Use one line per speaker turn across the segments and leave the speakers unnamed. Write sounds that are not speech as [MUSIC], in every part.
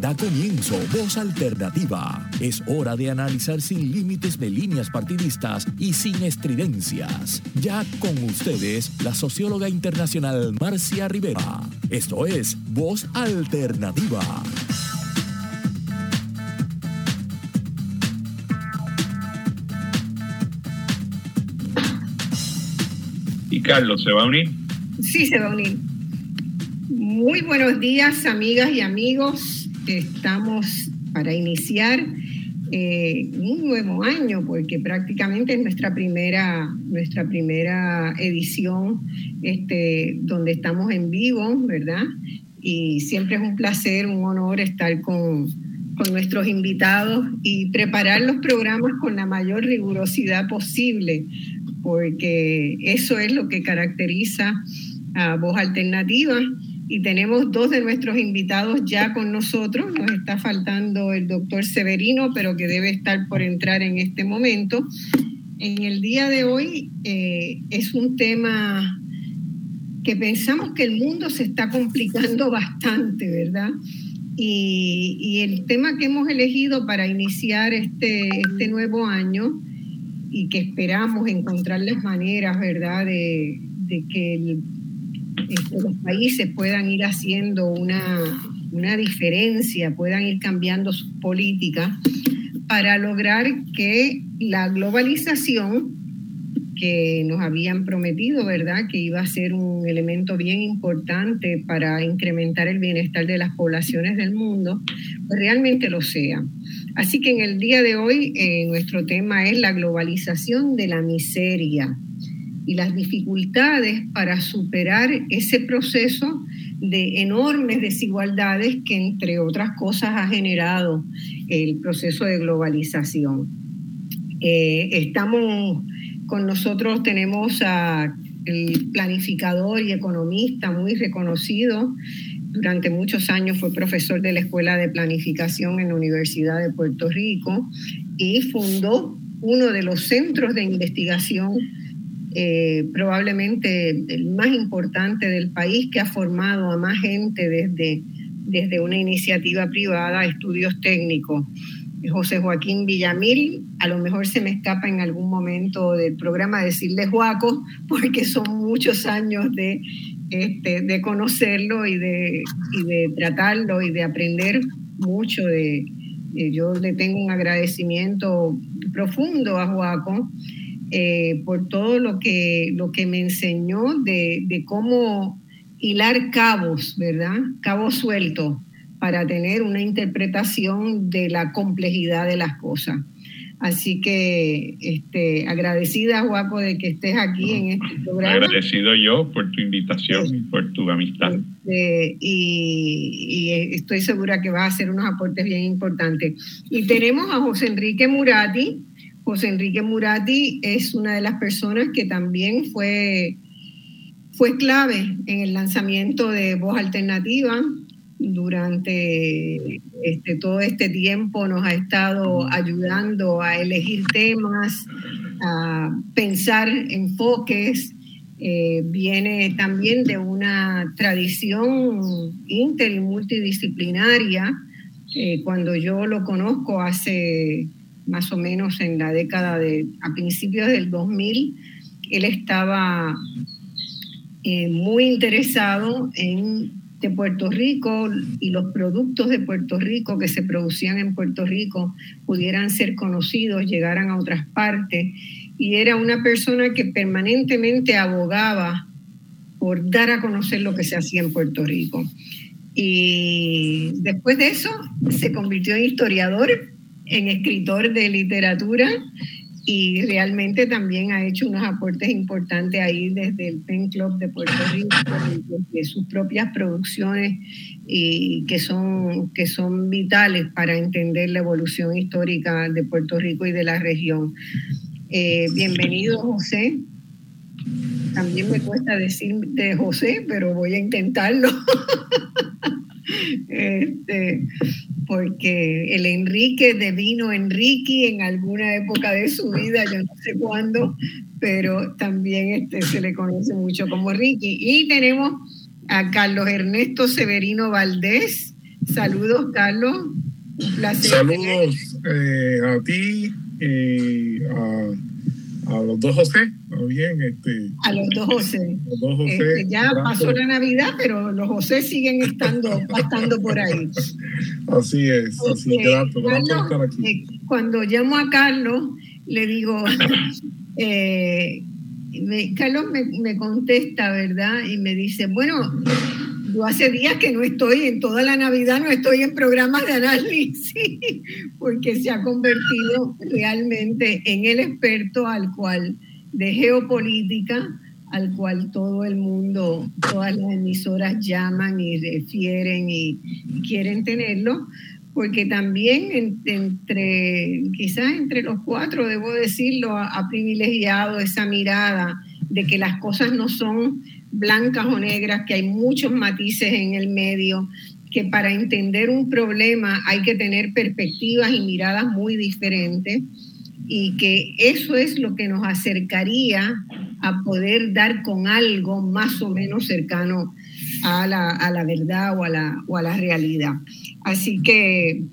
Da comienzo Voz Alternativa. Es hora de analizar sin límites de líneas partidistas y sin estridencias. Ya con ustedes, la socióloga internacional Marcia Rivera. Esto es Voz Alternativa.
¿Y Carlos se va a unir?
Sí, se va a unir. Muy buenos días, amigas y amigos estamos para iniciar eh, un nuevo año, porque prácticamente es nuestra primera, nuestra primera edición este, donde estamos en vivo, ¿verdad? Y siempre es un placer, un honor estar con, con nuestros invitados y preparar los programas con la mayor rigurosidad posible, porque eso es lo que caracteriza a Voz Alternativa y tenemos dos de nuestros invitados ya con nosotros. Nos está faltando el doctor Severino, pero que debe estar por entrar en este momento. En el día de hoy eh, es un tema que pensamos que el mundo se está complicando [LAUGHS] bastante, ¿verdad? Y, el tema que hemos elegido para iniciar este, este nuevo año y que esperamos encontrar las maneras, ¿verdad?, de, de que el este, los países puedan ir haciendo una, una diferencia, puedan ir cambiando sus políticas para lograr que la globalización que nos habían prometido, ¿verdad? Que iba a ser un elemento bien importante para incrementar el bienestar de las poblaciones del mundo, pues realmente lo sea. Así que en el día de hoy eh, nuestro tema es la globalización de la miseria y las dificultades para superar ese proceso de enormes desigualdades que, entre otras cosas, ha generado el proceso de globalización. Eh, estamos con nosotros, tenemos a planificador y economista muy reconocido. Durante muchos años fue profesor de la Escuela de Planificación en la Universidad de Puerto Rico y fundó uno de los centros de investigación eh, probablemente el más importante del país que ha formado a más gente desde, desde una iniciativa privada, estudios técnicos. José Joaquín Villamil, a lo mejor se me escapa en algún momento del programa decirle Joaco, porque son muchos años de, este, de conocerlo y de, y de tratarlo y de aprender mucho de, yo le tengo un agradecimiento profundo a Joaco eh, por todo lo que, lo que me enseñó de, de cómo hilar cabos, ¿verdad? Cabos sueltos para tener una interpretación de la complejidad de las cosas. Así que este, agradecida, Juaco, de que estés aquí en este programa.
Agradecido yo por tu invitación y por tu amistad.
Este, y, y, estoy segura que vas a hacer unos aportes bien importantes. Y tenemos a José Enrique Murati, José Enrique Murati es una de las personas que también fue, fue clave en el lanzamiento de Voz Alternativa. Durante este, todo este tiempo nos ha estado ayudando a elegir temas, a pensar enfoques. Eh, viene también de una tradición inter y multidisciplinaria. Eh, cuando yo lo conozco hace más o menos en la década de, a principios del 2000, él estaba eh, muy interesado en de Puerto Rico y los productos de Puerto Rico que se producían en Puerto Rico pudieran ser conocidos, llegaran a otras partes. Y era una persona que permanentemente abogaba por dar a conocer lo que se hacía en Puerto Rico. Y después de eso se convirtió en historiador en escritor de literatura y realmente también ha hecho unos aportes importantes ahí desde el Pen Club de Puerto Rico, desde sus propias producciones y que son, que son vitales para entender la evolución histórica de Puerto Rico y de la región. Eh, bienvenido, José. También me cuesta decir de José, pero voy a intentarlo. [LAUGHS] este, porque el Enrique devino Enrique en alguna época de su vida, yo no sé cuándo, pero también este, se le conoce mucho como Ricky. Y tenemos a Carlos Ernesto Severino Valdés, Saludos, Carlos. Un placer.
Saludos eh, a ti, eh, a, a, los dos José. Bien, este,
a los dos José. Los dos José este, ya pasó la Navidad, pero los José siguen estando, [LAUGHS] estando por ahí.
Así es, así
estar aquí. Eh, cuando llamo a Carlos, le digo, [COUGHS] eh, Carlos me, me, contesta, ¿verdad? Y me dice, bueno, yo hace días que no estoy, en toda la Navidad no estoy en programas de análisis, [LAUGHS] porque se ha convertido realmente en el experto al cual de geopolítica al cual todo el mundo, todas las emisoras llaman y refieren y quieren tenerlo, porque también entre, quizás entre los cuatro, debo decirlo, ha privilegiado esa mirada de que las cosas no son blancas o negras, que hay muchos matices en el medio, que para entender un problema hay que tener perspectivas y miradas muy diferentes y que eso es lo que nos acercaría a poder dar con algo más o menos cercano a la, a la verdad o a la, o a la realidad. Así que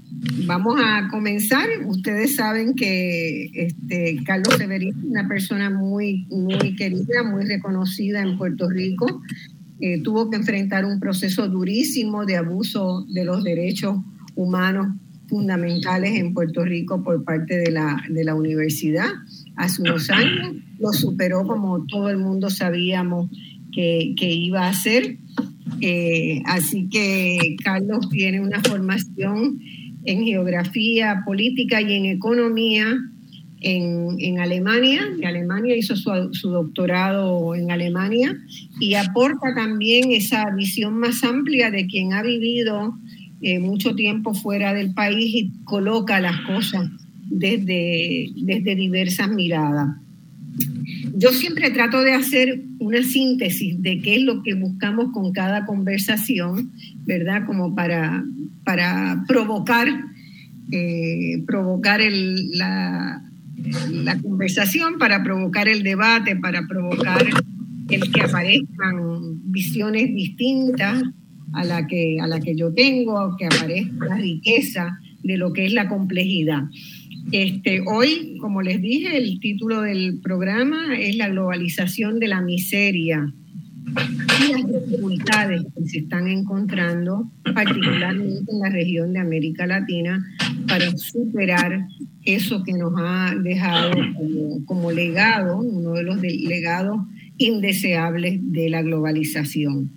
vamos a comenzar. Ustedes saben que este, Carlos Severín es una persona muy, muy querida, muy reconocida en Puerto Rico. Eh, tuvo que enfrentar un proceso durísimo de abuso de los derechos humanos fundamentales en Puerto Rico por parte de la, de la universidad hace unos años. Lo superó como todo el mundo sabíamos que, que iba a hacer. Eh, así que Carlos tiene una formación en geografía política y en economía en, en Alemania. De Alemania hizo su, su, doctorado en Alemania y aporta también esa visión más amplia de quien ha vivido eh, mucho tiempo fuera del país y coloca las cosas desde, desde diversas miradas. Yo siempre trato de hacer una síntesis de qué es lo que buscamos con cada conversación, ¿verdad? Como para, para provocar, eh, provocar el, la, la conversación, para provocar el debate, para provocar el que aparezcan visiones distintas a la que, a la que yo tengo, que aparezca la riqueza de lo que es la complejidad. Este, hoy, como les dije, el título del programa es la globalización de la miseria y las dificultades que se están encontrando, particularmente en la región de América Latina, para superar eso que nos ha dejado como, como legado, uno de los legados indeseables de la globalización.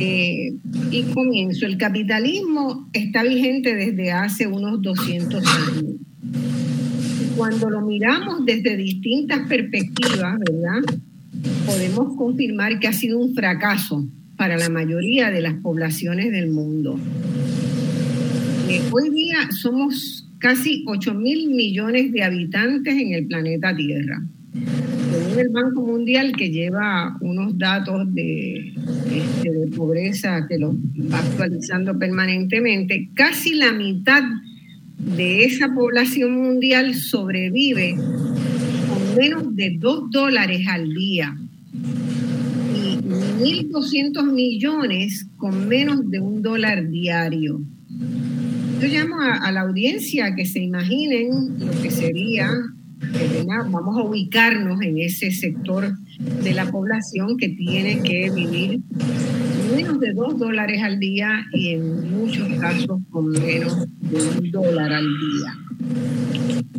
Eh, y comienzo, el capitalismo está vigente desde hace unos 200 años cuando lo miramos desde distintas perspectivas, ¿verdad? Podemos confirmar que ha sido un fracaso para la mayoría de las poblaciones del mundo. Eh, hoy día somos casi 8 mil millones de habitantes en el planeta Tierra. El Banco Mundial, que lleva unos datos de, este, de pobreza que los va actualizando permanentemente, casi la mitad de esa población mundial sobrevive con menos de 2 dólares al día y 1.200 millones con menos de un dólar diario. Yo llamo a, la audiencia que se imaginen lo que sería, vamos a ubicarnos en ese sector de la población que tiene que vivir menos de dos dólares al día y en muchos casos con menos de un dólar al día.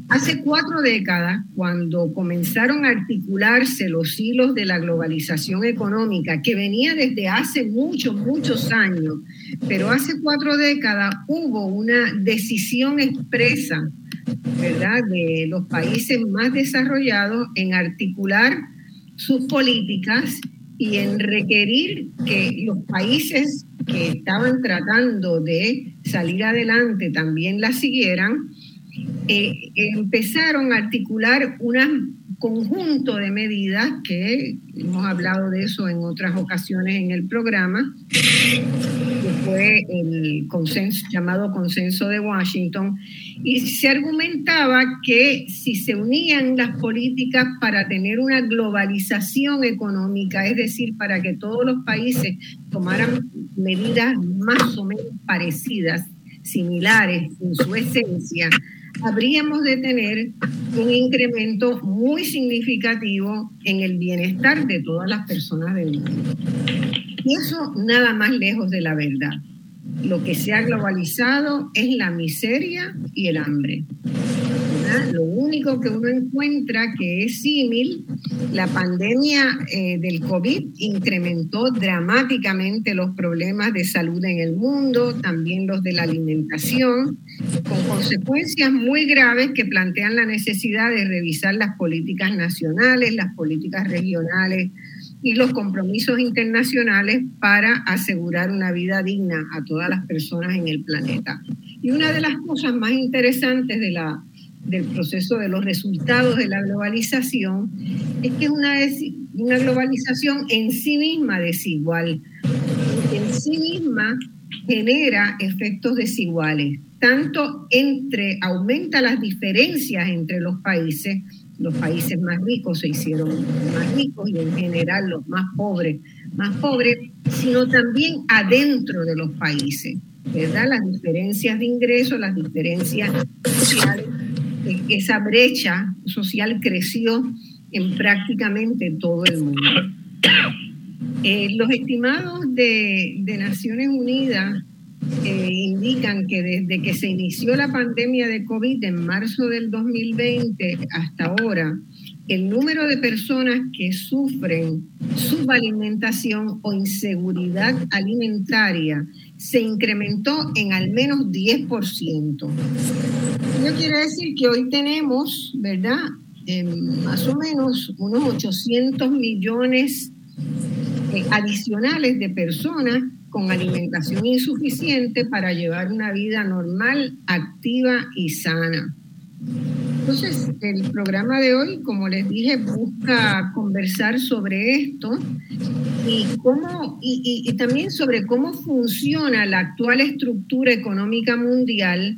Hace cuatro décadas, cuando comenzaron a articularse los hilos de la globalización económica, que venía desde hace muchos, muchos años, pero hace cuatro décadas hubo una decisión expresa, de los países más desarrollados en articular sus políticas y en requerir que los países que estaban tratando de salir adelante también la siguieran, eh, empezaron a articular unas conjunto de medidas que hemos hablado de eso en otras ocasiones en el programa, que fue el consenso llamado consenso de Washington, y se argumentaba que si se unían las políticas para tener una globalización económica, es decir, para que todos los países tomaran medidas más o menos parecidas, similares en su esencia, habríamos de tener un incremento muy significativo en el bienestar de todas las personas del mundo. Y eso nada más lejos de la verdad. Lo que se ha globalizado es la miseria y el hambre. Lo único que uno encuentra que es símil, la pandemia eh, del COVID incrementó dramáticamente los problemas de salud en el mundo, también los de la alimentación, con consecuencias muy graves que plantean la necesidad de revisar las políticas nacionales, las políticas regionales y los compromisos internacionales para asegurar una vida digna a todas las personas en el planeta. Y una de las cosas más interesantes del proceso de los resultados de la globalización es que es una, una globalización en sí misma desigual, en sí misma genera efectos desiguales, tanto entre, aumenta las diferencias entre los países, los países más ricos se hicieron más ricos y en general los más pobres más pobres, sino también adentro de los países, ¿verdad? Las diferencias de ingresos, las diferencias sociales esa brecha social creció en prácticamente todo el mundo. Eh, los estimados de, Naciones Unidas eh, indican que desde que se inició la pandemia de COVID en marzo del 2020 hasta ahora, el número de personas que sufren subalimentación o inseguridad alimentaria se incrementó en al menos 10%. Eso quiere decir que hoy tenemos, ¿verdad? más o menos unos 800 millones eh, adicionales de personas con alimentación insuficiente para llevar una vida normal, activa y sana. Entonces, el programa de hoy, como les dije, busca conversar sobre esto y, cómo, y, y también sobre cómo funciona la actual estructura económica mundial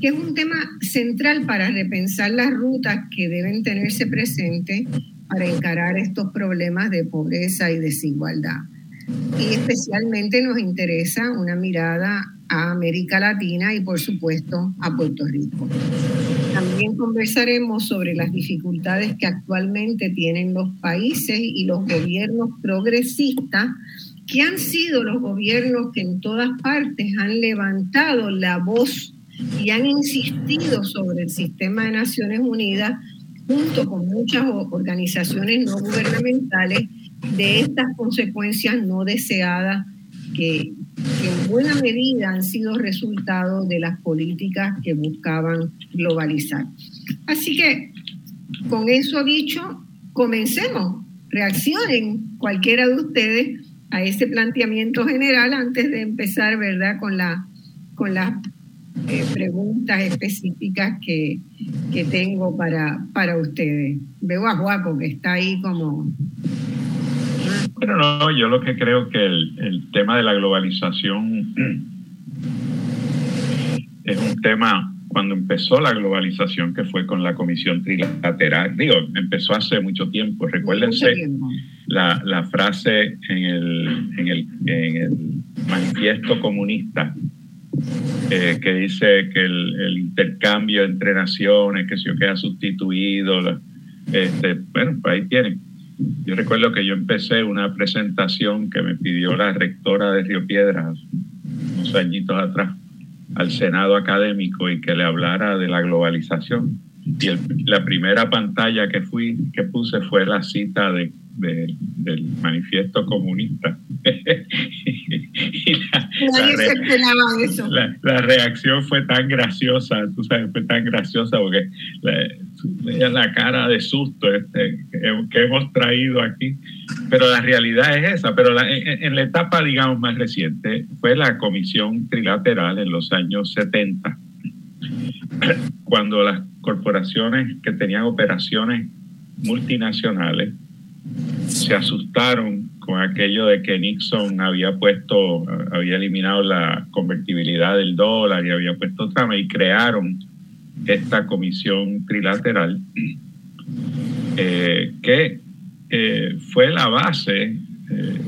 que es un tema central para repensar las rutas que deben tenerse presentes para encarar estos problemas de pobreza y desigualdad. Y especialmente nos interesa una mirada a América Latina y por supuesto a Puerto Rico. También conversaremos sobre las dificultades que actualmente tienen los países y los gobiernos progresistas, que han sido los gobiernos que en todas partes han levantado la voz y han insistido sobre el sistema de Naciones Unidas junto con muchas organizaciones no gubernamentales de estas consecuencias no deseadas que, en buena medida han sido resultado de las políticas que buscaban globalizar. Así que, con eso dicho, comencemos, reaccionen cualquiera de ustedes a ese planteamiento general antes de empezar, ¿verdad?, con la, con la eh, preguntas específicas que, que, tengo para, para ustedes. Veo a Juaco que está ahí como...
Bueno, no, yo lo que creo que el, el tema de la globalización es un tema cuando empezó la globalización que fue con la Comisión Trilateral, digo, empezó hace mucho tiempo, recuérdense La, la, frase en el, en el, en el manifiesto comunista eh, que dice que el, intercambio entre naciones, que se queda sustituido. Este, bueno, pues ahí tienen. Yo recuerdo que yo empecé una presentación que me pidió la rectora de Río Piedras unos añitos atrás al Senado académico y que le hablara de la globalización. Y la primera pantalla que fui que puse fue la cita de del manifiesto comunista. [LAUGHS] la, reacción fue tan graciosa, tú sabes, fue tan graciosa porque la, la cara de susto este, que, hemos traído aquí. Pero la realidad es esa. Pero en, en, la etapa, digamos, más reciente, fue la comisión trilateral en los años 70, [CLEARS THROAT] cuando las corporaciones que tenían operaciones multinacionales se asustaron con aquello de que Nixon había puesto, había eliminado la convertibilidad del dólar y había puesto trama y crearon esta comisión trilateral eh, que eh, fue la base eh,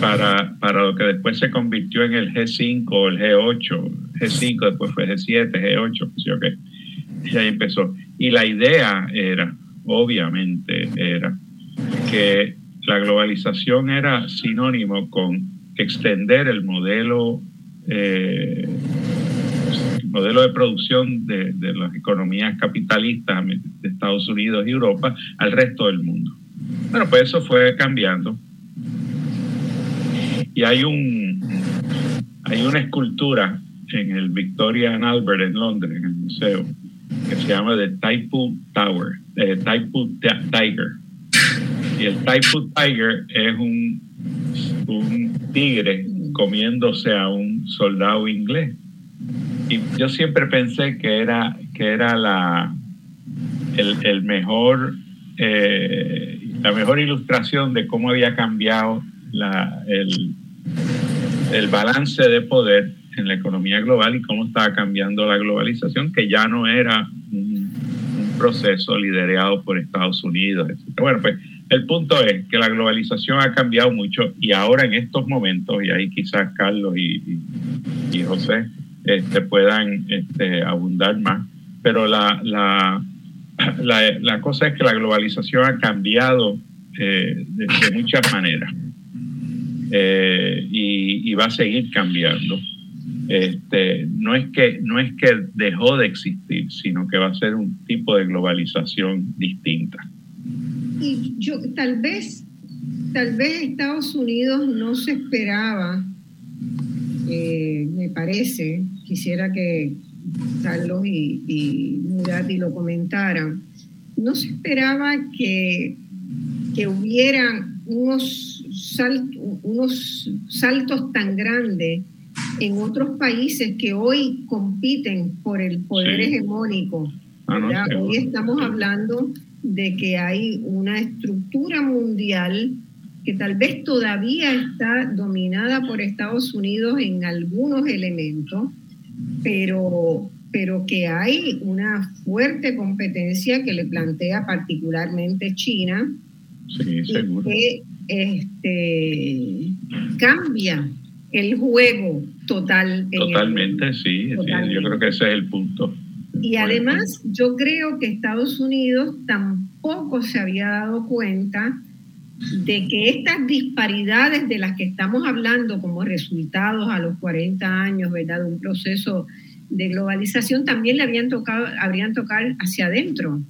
para, para lo que después se convirtió en el G5 o el G8, G5, después fue G7, G8, y ahí empezó. Y la idea era, obviamente, era que la globalización era sinónimo con extender el modelo, eh, modelo de producción de, de, las economías capitalistas de Estados Unidos y Europa al resto del mundo. Bueno, pues eso fue cambiando. Y hay un hay una escultura en el Victoria and Albert en Londres, en el museo, que se llama The Taipu Tower, eh, Taipu Tiger el Typhoon Tiger es un, un tigre comiéndose a un soldado inglés. Y yo siempre pensé que era, que era la, el, mejor, eh, la mejor ilustración de cómo había cambiado la, el, el balance de poder en la economía global y cómo estaba cambiando la globalización, que ya no era un, un proceso liderado por Estados Unidos. Etc. Bueno, pues el punto es que la globalización ha cambiado mucho y ahora en estos momentos, y ahí quizás Carlos y, José este, puedan este, abundar más, pero la, la, la, cosa es que la globalización ha cambiado eh, de, muchas maneras eh, y, y, va a seguir cambiando. Este, no, es que, no es que dejó de existir, sino que va a ser un tipo de globalización distinta
y yo tal vez, tal vez Estados Unidos no se esperaba, eh, me parece, quisiera que Carlos y, y Murati lo comentaran, no se esperaba que, que hubieran unos, unos saltos tan grandes en otros países que hoy compiten por el poder hegemónico. Ah, hoy estamos hablando de que hay una estructura mundial que tal vez todavía está dominada por Estados Unidos en algunos elementos, pero, pero que hay una fuerte competencia que le plantea particularmente China, que este, cambia el juego total.
Totalmente, sí, yo creo que ese es el punto.
Y además yo creo que Estados Unidos tampoco se había dado cuenta de que estas disparidades de las que estamos hablando como resultados a los 40 años, ¿verdad? De un proceso de globalización también le habían tocado, habrían tocado hacia adentro.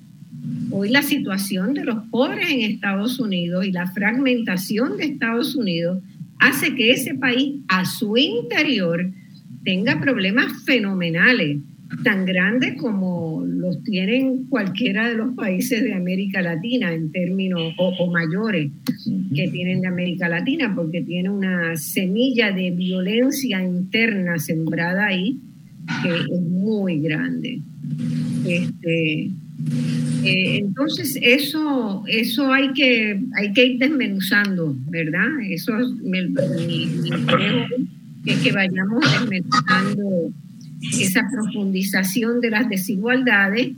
Hoy la situación de los pobres en Estados Unidos y la fragmentación de Estados Unidos hace que ese país a su interior tenga problemas fenomenales tan grandes como los tienen cualquiera de los países de América Latina en términos, o, mayores que tienen de América Latina, porque tiene una semilla de violencia interna sembrada ahí que es muy grande. Este, eh, entonces, eso, eso hay, que, hay que ir desmenuzando, ¿verdad? Eso es mi, mi, [LAUGHS] es que vayamos desmenuzando esa profundización de las desigualdades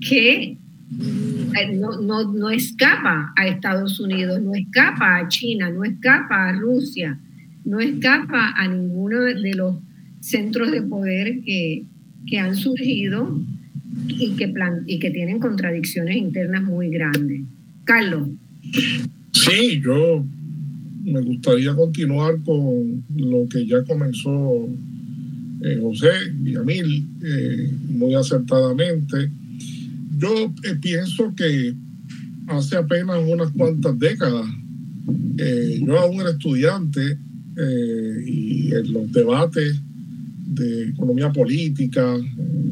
que mm, no, no, no, escapa a Estados Unidos, no escapa a China, no escapa a Rusia, no escapa a ninguno de los centros de poder que, que han surgido y que, plan, y que tienen contradicciones internas muy grandes. Carlos.
Sí, yo me gustaría continuar con lo que ya comenzó eh, José Villamil eh, muy acertadamente. Yo eh, pienso que hace apenas unas cuantas décadas, yo aún era estudiante y en los debates de economía política,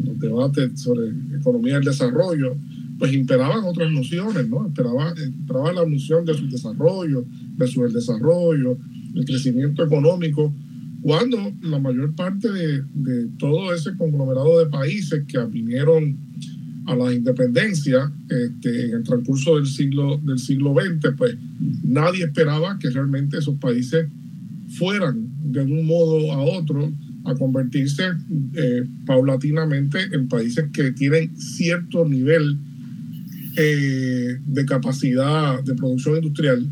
los debates sobre economía del desarrollo, pues imperaban otras nociones, ¿no? Imperaba, imperaba la noción de su desarrollo, de su desarrollo, el crecimiento económico, cuando la mayor parte de, todo ese conglomerado de países que vinieron a la independencia este, en el transcurso del siglo, del siglo XX, pues nadie esperaba que realmente esos países fueran de un modo a otro a convertirse eh, paulatinamente en países que tienen cierto nivel eh, de capacidad de producción industrial,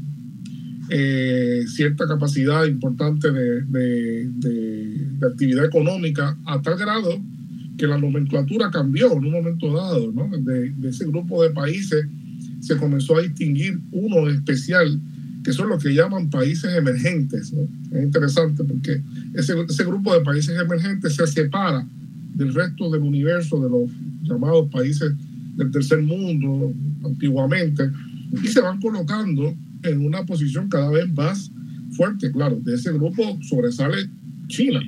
eh, cierta capacidad importante de, de, actividad económica, a tal grado que la nomenclatura cambió en un momento dado, ¿no? de, ese grupo de países se comenzó a distinguir uno especial que son los que llaman países emergentes. Es interesante porque ese, ese grupo de países emergentes se separa del resto del universo de los llamados países del tercer mundo antiguamente y se van colocando en una posición cada vez más fuerte. Claro, de ese grupo sobresale China,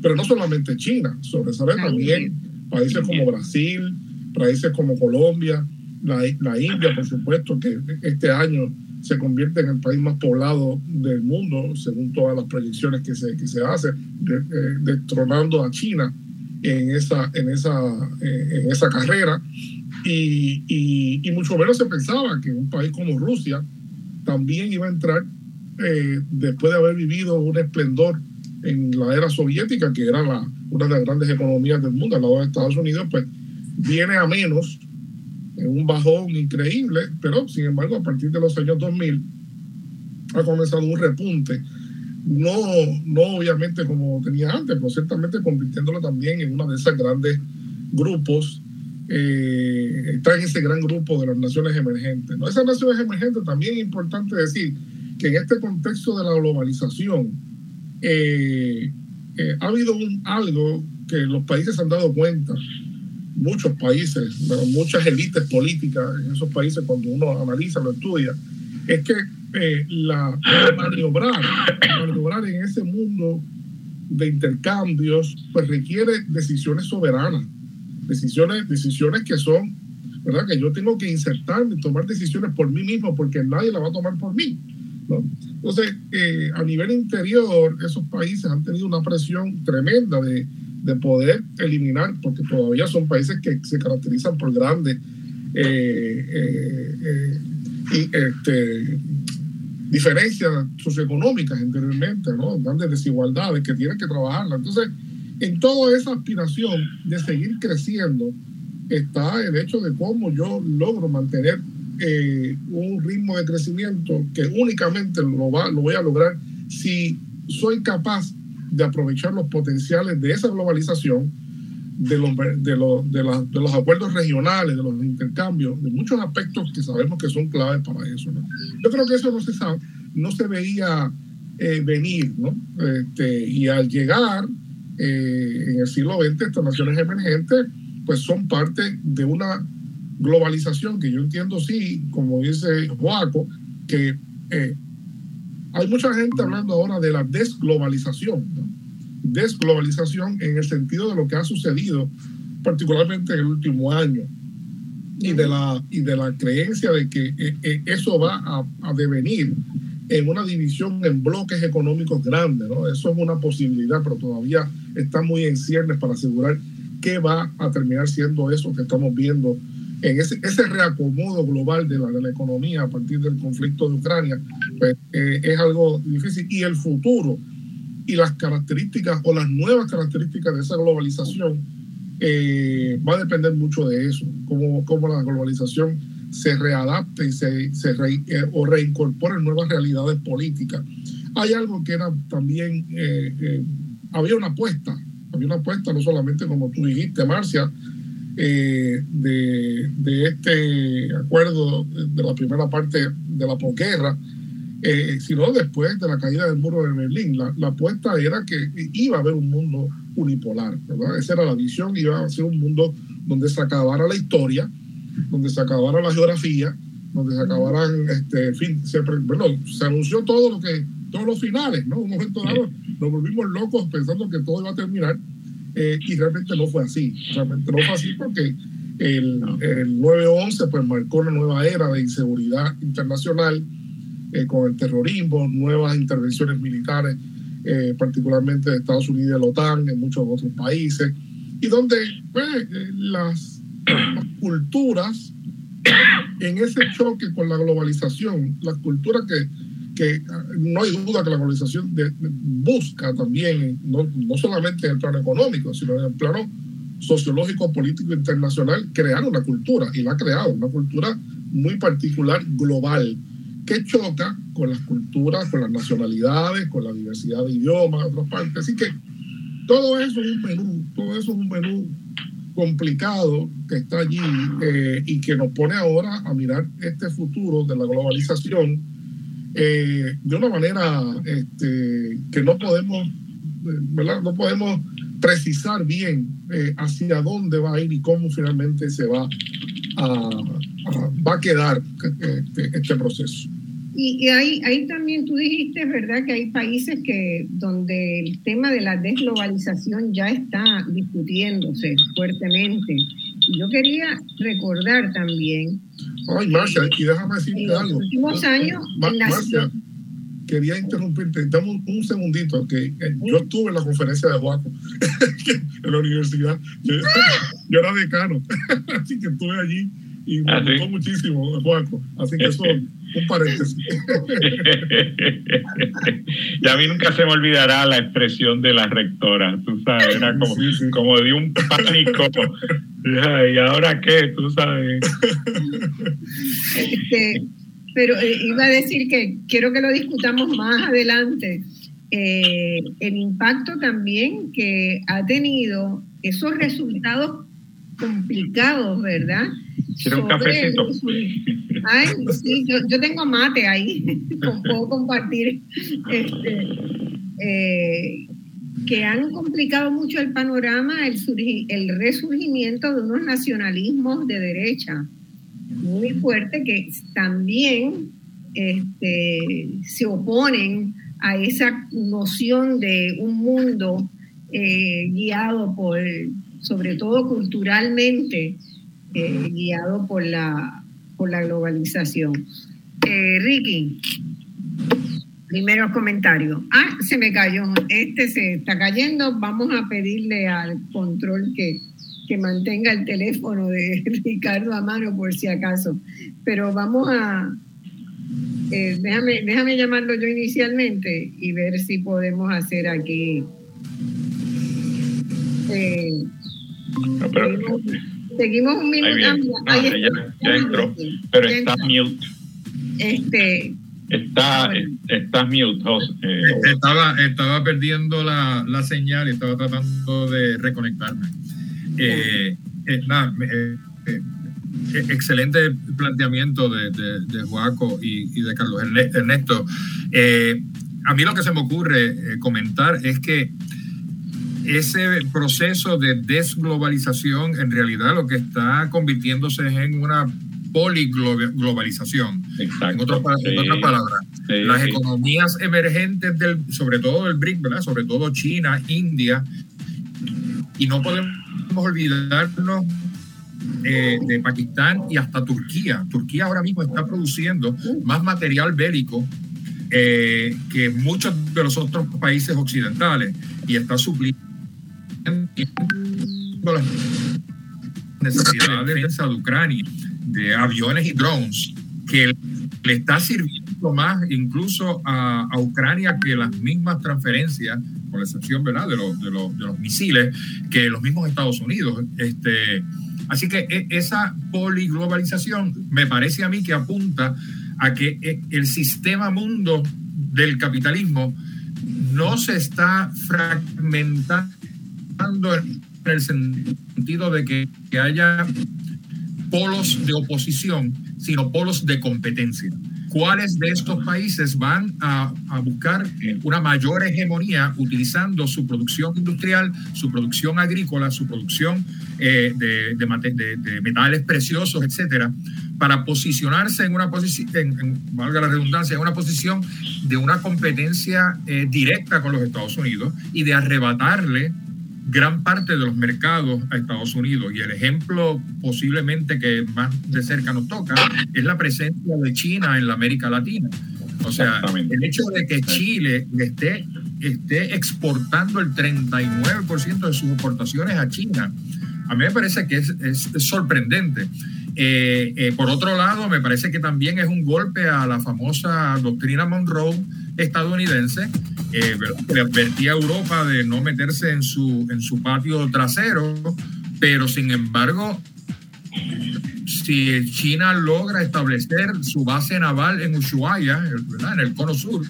pero no solamente China, sobresale también países como Brasil, países como Colombia, la, la India, por supuesto, que este año se convierte en el país más poblado del mundo, según todas las proyecciones que se, que se hacen, eh, destronando a China en esa, en esa, eh, en esa carrera. Y, y, mucho menos se pensaba que un país como Rusia también iba a entrar eh, después de haber vivido un esplendor en la era soviética, que era la, una de las grandes economías del mundo al lado de Estados Unidos, pues viene a menos un bajón increíble, pero sin embargo a partir de los años 2000 ha comenzado un repunte. No, no obviamente como tenía antes, pero ciertamente convirtiéndolo también en uno de esos grandes grupos, eh, está en ese gran grupo de las naciones emergentes. ¿no? Esas naciones emergentes también es importante decir que en este contexto de la globalización eh, eh, ha habido un, algo que los países han dado cuenta muchos países, muchas élites políticas en esos países, cuando uno analiza, lo estudia, es que eh, la maniobrar, maniobrar en ese mundo de intercambios, pues requiere decisiones soberanas, decisiones, decisiones que son, ¿verdad? Que yo tengo que insertarme, tomar decisiones por mí mismo, porque nadie la va a tomar por mí. ¿no? Entonces, eh, a nivel interior, esos países han tenido una presión tremenda de, de poder eliminar, porque todavía son países que se caracterizan por grandes eh, eh, eh, este, diferencias socioeconómicas anteriormente, ¿no? grandes desigualdades que tienen que trabajarlas. Entonces, en toda esa aspiración de seguir creciendo está el hecho de cómo yo logro mantener un ritmo de crecimiento que únicamente lo, va, lo voy a lograr si soy capaz de aprovechar los potenciales de esa globalización, de los, de, los, de, los acuerdos regionales, de los intercambios, de muchos aspectos que sabemos que son claves para eso. Yo creo que eso no se sabe, no se veía eh, venir, ¿no? Este, y al llegar eh, en el siglo XX, estas naciones emergentes, pues son parte de una globalización que yo entiendo, sí, como dice Joaco, que eh, hay mucha gente hablando ahora de la desglobalización, desglobalización en el sentido de lo que ha sucedido, particularmente en el último año, y de la, y de la creencia de que eh, eh, eso va a, a, devenir en una división en bloques económicos grandes. ¿no? Eso es una posibilidad, pero todavía está muy en ciernes para asegurar qué va a terminar siendo eso que estamos viendo en ese, reacomodo global de la, de la, economía a partir del conflicto de Ucrania, pues, eh, es algo difícil. Y el futuro y las características o las nuevas características de esa globalización eh, va a depender mucho de eso, cómo, cómo la globalización se readapte y se, se re, eh, o reincorpore nuevas realidades políticas. Hay algo que era también, había una apuesta, había una apuesta no solamente como tú dijiste, Marcia, eh, de, de, este acuerdo de la primera parte de la posguerra, eh, sino después de la caída del muro de Berlín. La, apuesta era que iba a haber un mundo unipolar. Esa era la visión, iba a ser un mundo donde se acabara la historia, donde se acabara la geografía, donde se acabaran, este, fin, siempre, bueno, se anunció todo lo que, todos los finales, ¿no? Un momento dado nos volvimos locos pensando que todo iba a terminar eh, y realmente no fue así. Realmente no fue así porque el, el 9-11 pues marcó una nueva era de inseguridad internacional eh, con el terrorismo, nuevas intervenciones militares, eh, particularmente de Estados Unidos y de la OTAN, en muchos otros países, y donde pues, las, las [CLEARS THROAT] culturas en ese choque con la globalización, las culturas que, que no hay duda que la globalización busca también, no, no solamente en el plano económico, sino en el plano sociológico, político, internacional, crear una cultura, y la ha creado, una cultura muy particular, global, que choca con las culturas, con las nacionalidades, con la diversidad de idiomas, otras partes. Así que todo eso es un menú, todo eso es un menú complicado que está allí eh, y que nos pone ahora a mirar este futuro de la globalización eh, de una manera este, que no podemos. No podemos precisar bien eh, hacia dónde va a ir y cómo finalmente se va a, va a quedar este, este proceso.
Y, ahí, ahí también tú dijiste, ¿verdad?, que hay países que donde el tema de la desglobalización ya está discutiéndose fuertemente. Y yo quería recordar también.
Ay, Marcia, y déjame decirte algo. En
los últimos años,
Marcia, quería interrumpirte, dame un, segundito, que eh, yo estuve en la conferencia de Juaco [LAUGHS] en la universidad. Yo, era decano, [LAUGHS] así que estuve allí y me ¿Ah, gustó muchísimo, Juaco. Así que eso un paréntesis. [LAUGHS]
y a mí nunca se me olvidará la expresión de la rectora, tú sabes, era como, como de un pánico. ¿Y ahora qué? Tú sabes.
Este, pero eh, iba a decir que quiero que lo discutamos más adelante. Eh, el impacto también que ha tenido esos resultados complicados, ¿verdad?
Quiero un cafecito.
Ay, sí, yo, tengo mate ahí, [LAUGHS] puedo compartir. Este, eh, que han complicado mucho el panorama, el, el resurgimiento de unos nacionalismos de derecha muy fuerte que también este, se oponen a esa noción de un mundo eh, guiado por, sobre todo culturalmente, eh, guiado por la, por la globalización. Eh, Ricky, primeros comentarios. Ah, se me cayó. Este se está cayendo. Vamos a pedirle al control que, que mantenga el teléfono de [LAUGHS] Ricardo a mano por si acaso. Pero vamos a... Eh, déjame, déjame llamarlo yo inicialmente y ver si podemos hacer aquí... Seguimos un minuto.
Ah, ya, entró, pero está mute.
Este,
Está, está mute,
eh. estaba, estaba perdiendo la, la, señal y estaba tratando de reconectarme. Eh, eh, excelente planteamiento de, de, de Joaco y, y, de Carlos Ernesto. a mí lo que se me ocurre comentar es que ese proceso de desglobalización en realidad lo que está convirtiéndose es en una poliglobalización. En, otras palabras, las economías emergentes, del, sobre todo el BRIC, ¿verdad? sobre todo China, India, y no podemos olvidarnos eh, de Pakistán y hasta Turquía. Turquía ahora mismo está produciendo más material bélico eh, que muchos de los otros países occidentales y está supliendo las necesidades de defensa de Ucrania, de aviones y drones, que le está sirviendo más incluso a, a Ucrania que las mismas transferencias, con la excepción ¿verdad? De, los, de, los, de los misiles, que los mismos Estados Unidos. Este, así que e, esa poliglobalización me parece a mí que apunta a que e, el sistema mundo del capitalismo no se está fragmentando en el sentido de que, que haya polos de oposición, sino polos de competencia. ¿Cuáles de estos países van a, a, buscar una mayor hegemonía utilizando su producción industrial, su producción agrícola, su producción eh, de, de, metales preciosos, etcétera, para posicionarse en una posición, valga la redundancia, en una posición de una competencia eh, directa con los Estados Unidos y de arrebatarle gran parte de los mercados a Estados Unidos. Y el ejemplo posiblemente que más de cerca nos toca es la presencia de China en la América Latina. O sea, el hecho de que Chile esté, esté exportando el 39% de sus exportaciones a China a mí me parece que es, sorprendente. Eh, eh, por otro lado, me parece que también es un golpe a la famosa doctrina Monroe estadounidense, eh, le advertía a Europa de no meterse en su, en su patio trasero, pero sin embargo, si China logra establecer su base naval en Ushuaia, en el cono sur,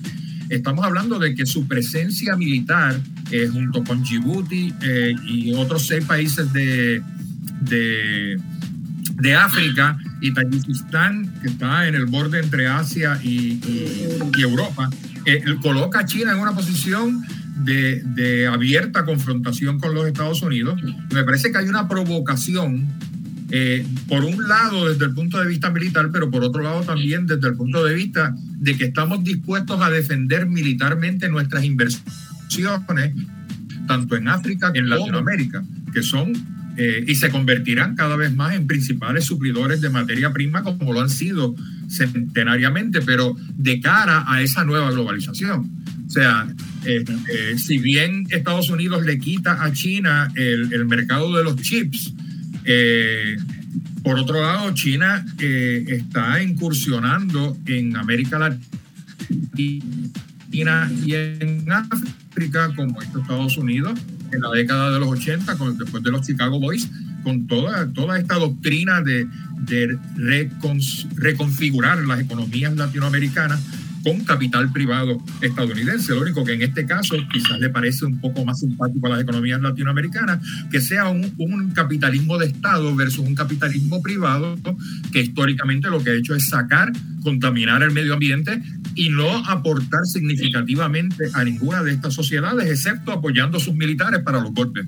estamos hablando de que su presencia militar, eh, junto con Djibouti eh, y otros seis países de, de, de, África y Tayikistán, que está en el borde entre Asia y, y, Europa, eh, coloca a China en una posición de, abierta confrontación con los Estados Unidos. Me parece que hay una provocación eh, por un lado desde el punto de vista militar, pero por otro lado también desde el punto de vista de que estamos dispuestos a defender militarmente nuestras inversiones, tanto en África como en Latinoamérica, que son eh, y se convertirán cada vez más en principales suplidores de materia prima como lo han sido centenariamente, pero de cara a esa nueva globalización. O sea, eh, si bien Estados Unidos le quita a China el, el mercado de los chips, eh, por otro lado, China eh, está incursionando en América Latina y en África, como Estados Unidos, en la década de los 80, con, después de los Chicago Boys, con toda, toda esta doctrina de, de reconfigurar las economías latinoamericanas con capital privado estadounidense. Lo único que en este caso quizás le parece un poco más simpático a las economías latinoamericanas, que sea un, un capitalismo de Estado versus un capitalismo privado, que históricamente lo que ha hecho es sacar, contaminar el medio ambiente y no aportar significativamente a ninguna de estas sociedades, excepto apoyando a sus militares para los golpes.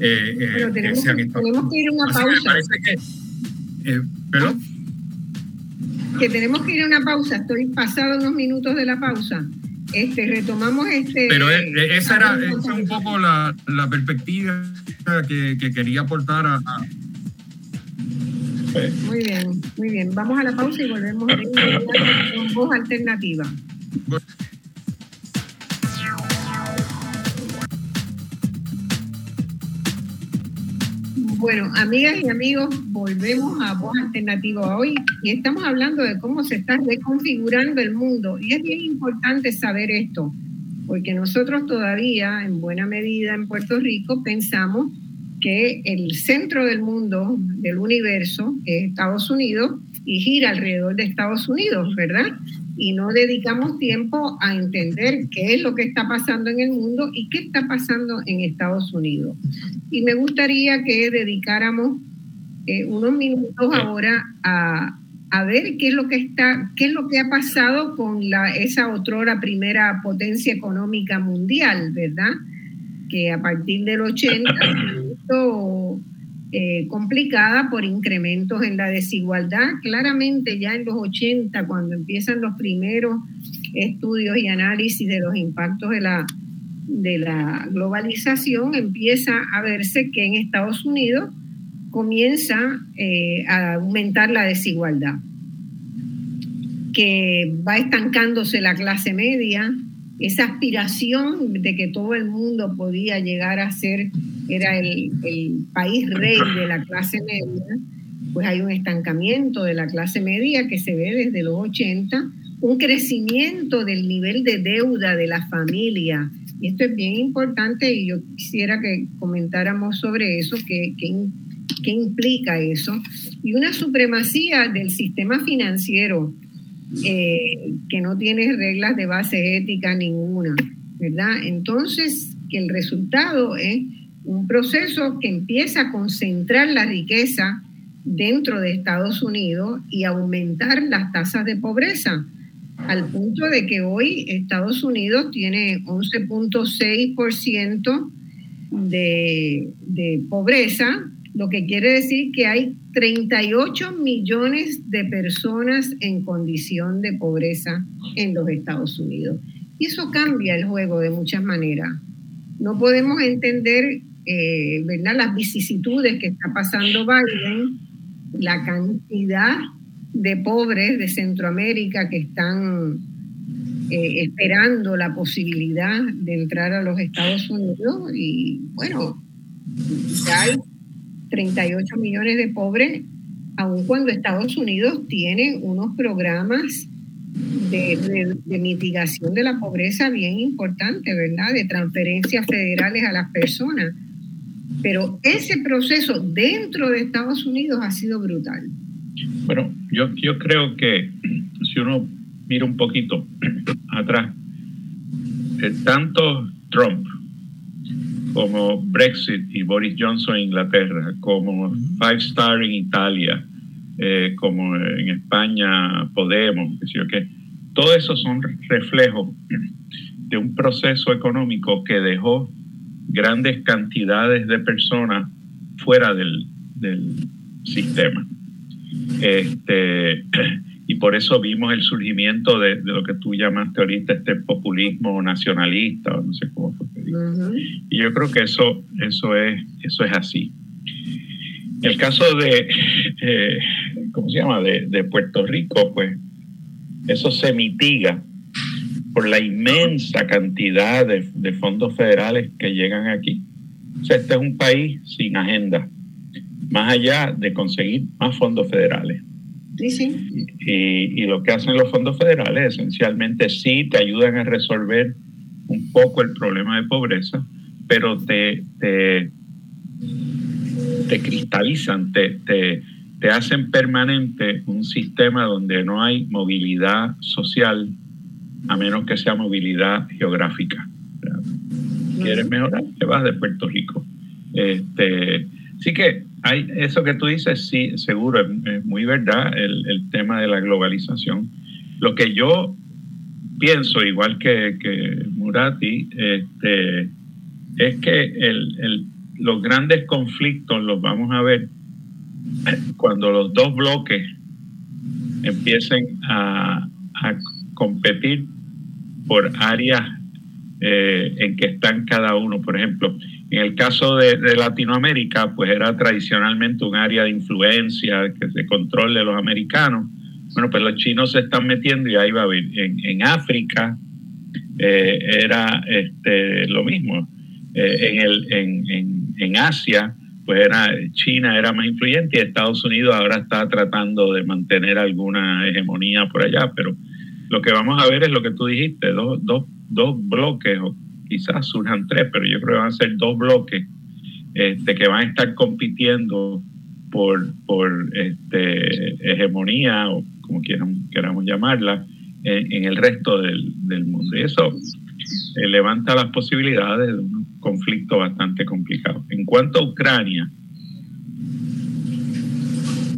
Eh, eh, tenemos, que, tenemos, que ir a una pausa. Que, eh, ¿Perdón? Que tenemos que ir a una pausa. Estoy pasado unos minutos de la pausa. Este, retomamos este.
Pero esa era, un poco la, la perspectiva que, que, quería aportar a,
Muy bien, muy bien. Vamos a la pausa y volvemos a con voz alternativa. Bueno, amigas y amigos, volvemos a Voz Alternativa hoy y estamos hablando de cómo se está reconfigurando el mundo. Y es bien importante saber esto, porque nosotros todavía, en buena medida en Puerto Rico, pensamos que el centro del mundo, del universo, es Estados Unidos y gira alrededor de Estados Unidos, ¿verdad? Y no dedicamos tiempo a entender qué es lo que está pasando en el mundo y qué está pasando en Estados Unidos. Y me gustaría que dedicáramos eh, unos minutos ahora a, a, ver qué es lo que está, qué es lo que ha pasado con la, esa otrora primera potencia económica mundial, ¿verdad? Que a partir del 80 [CLEARS THROAT] eh, complicada por incrementos en la desigualdad. Claramente ya en los 80, cuando empiezan los primeros estudios y análisis de los impactos de la, de la globalización, empieza a verse que en Estados Unidos comienza eh, a aumentar la desigualdad, que va estancándose la clase media, esa aspiración de que todo el mundo podía llegar a ser, era el, país rey de la clase media, pues hay un estancamiento de la clase media que se ve desde los 80, un crecimiento del nivel de deuda de la familia. Y esto es bien importante y yo quisiera que comentáramos sobre eso, qué, qué implica eso. Y una supremacía del sistema financiero eh, que no tiene reglas de base ética ninguna, ¿verdad? Entonces, que el resultado es un proceso que empieza a concentrar la riqueza dentro de Estados Unidos y aumentar las tasas de pobreza, al punto de que hoy Estados Unidos tiene 11.6% de, de pobreza lo que quiere decir que hay 38 millones de personas en condición de pobreza en los Estados Unidos. Y eso cambia el juego de muchas maneras. No podemos entender eh, ¿verdad? las vicisitudes que está pasando Biden, la cantidad de pobres de Centroamérica que están eh, esperando la posibilidad de entrar a los Estados Unidos y bueno, ya hay 38 millones de pobres, aun cuando Estados Unidos tiene unos programas de, mitigación de la pobreza bien importante, ¿verdad? De transferencias federales a las personas. Pero ese proceso dentro de Estados Unidos ha sido brutal.
Bueno, yo, yo creo que si uno mira un poquito atrás, tanto Trump como Brexit y Boris Johnson en Inglaterra, como Five Star en Italia, eh, como en España Podemos, que que todo eso son reflejos de un proceso económico que dejó grandes cantidades de personas fuera del, del sistema. Este, [CLEARS THROAT] y por eso vimos el surgimiento de, lo que tú llamaste ahorita este populismo nacionalista, o no sé cómo fue Y yo creo que eso, eso, es, eso es así. El caso de, eh, ¿cómo se llama?, de, Puerto Rico, pues eso se mitiga por la inmensa cantidad de, de fondos federales que llegan aquí. O sea, este es un país sin agenda, más allá de conseguir más fondos federales. Y, lo que hacen los fondos federales esencialmente sí te ayudan a resolver un poco el problema de pobreza, pero te, te, cristalizan, te, te, te hacen permanente un sistema donde no hay movilidad social a menos que sea movilidad geográfica. ¿Quieres mejorar? Te vas de Puerto Rico. Este, Así que hay eso que tú dices, sí, seguro, es, muy verdad el, tema de la globalización. Lo que yo pienso, igual que, que Murati, este, es que los grandes conflictos los vamos a ver cuando los dos bloques empiecen a, competir por áreas eh, en que están cada uno. Por ejemplo, en el caso de, Latinoamérica, pues era tradicionalmente un área de influencia, que de control de los americanos. Bueno, pues los chinos se están metiendo y ahí va a haber. En, África eh, era este, lo mismo. Eh, en, el, en, Asia, pues era China era más influyente y Estados Unidos ahora está tratando de mantener alguna hegemonía por allá, pero lo que vamos a ver es lo que tú dijiste, dos, dos, dos bloques quizás surjan tres, pero yo creo que van a ser dos bloques este, que van a estar compitiendo por, por este, hegemonía, o como quieran, queramos llamarla, en, el resto del, mundo. Y eso eh, levanta las posibilidades de un conflicto bastante complicado. En cuanto a Ucrania,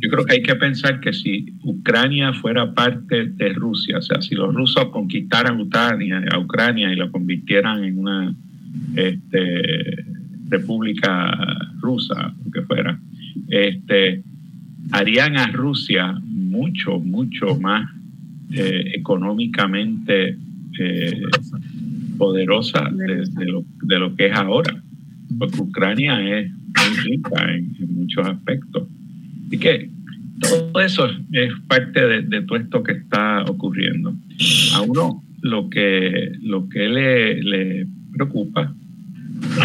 yo creo que hay que pensar que si Ucrania fuera parte de Rusia, o sea, si los rusos conquistaran Ucrania, a Ucrania y la convirtieran en una este, república rusa, lo que fuera, este, harían a Rusia mucho, mucho más eh, económicamente eh, poderosa de, lo, que es ahora, porque Ucrania es muy rica en muchos aspectos. Así que todo eso es parte de, todo esto que está ocurriendo. A uno lo que, lo que le, le preocupa,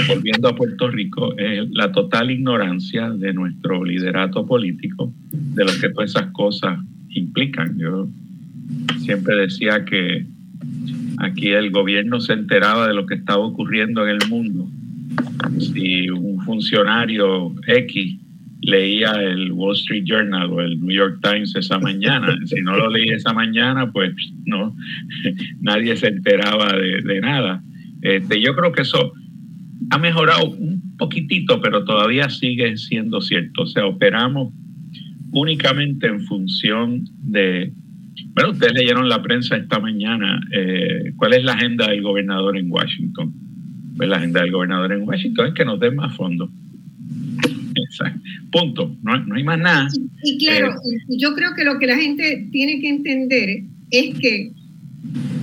volviendo a Puerto Rico, es la total ignorancia de nuestro liderato político de lo que todas esas cosas implican. Yo siempre decía que aquí el gobierno se enteraba de lo que estaba ocurriendo en el mundo. Si un funcionario X leía el Wall Street Journal o el New York Times esa mañana. [LAUGHS] Si no lo leí esa mañana, pues no, [LAUGHS] nadie se enteraba de, nada. Este, yo creo que eso ha mejorado un poquitito, pero todavía sigue siendo cierto. O sea, operamos únicamente en función de... Bueno, ustedes leyeron la prensa esta mañana. Eh, ¿Cuál es la agenda del gobernador en Washington? Pues la agenda del gobernador en Washington es que nos den más fondos Punto. No, hay más nada.
Y, claro, eh, yo creo que lo que la gente tiene que entender es que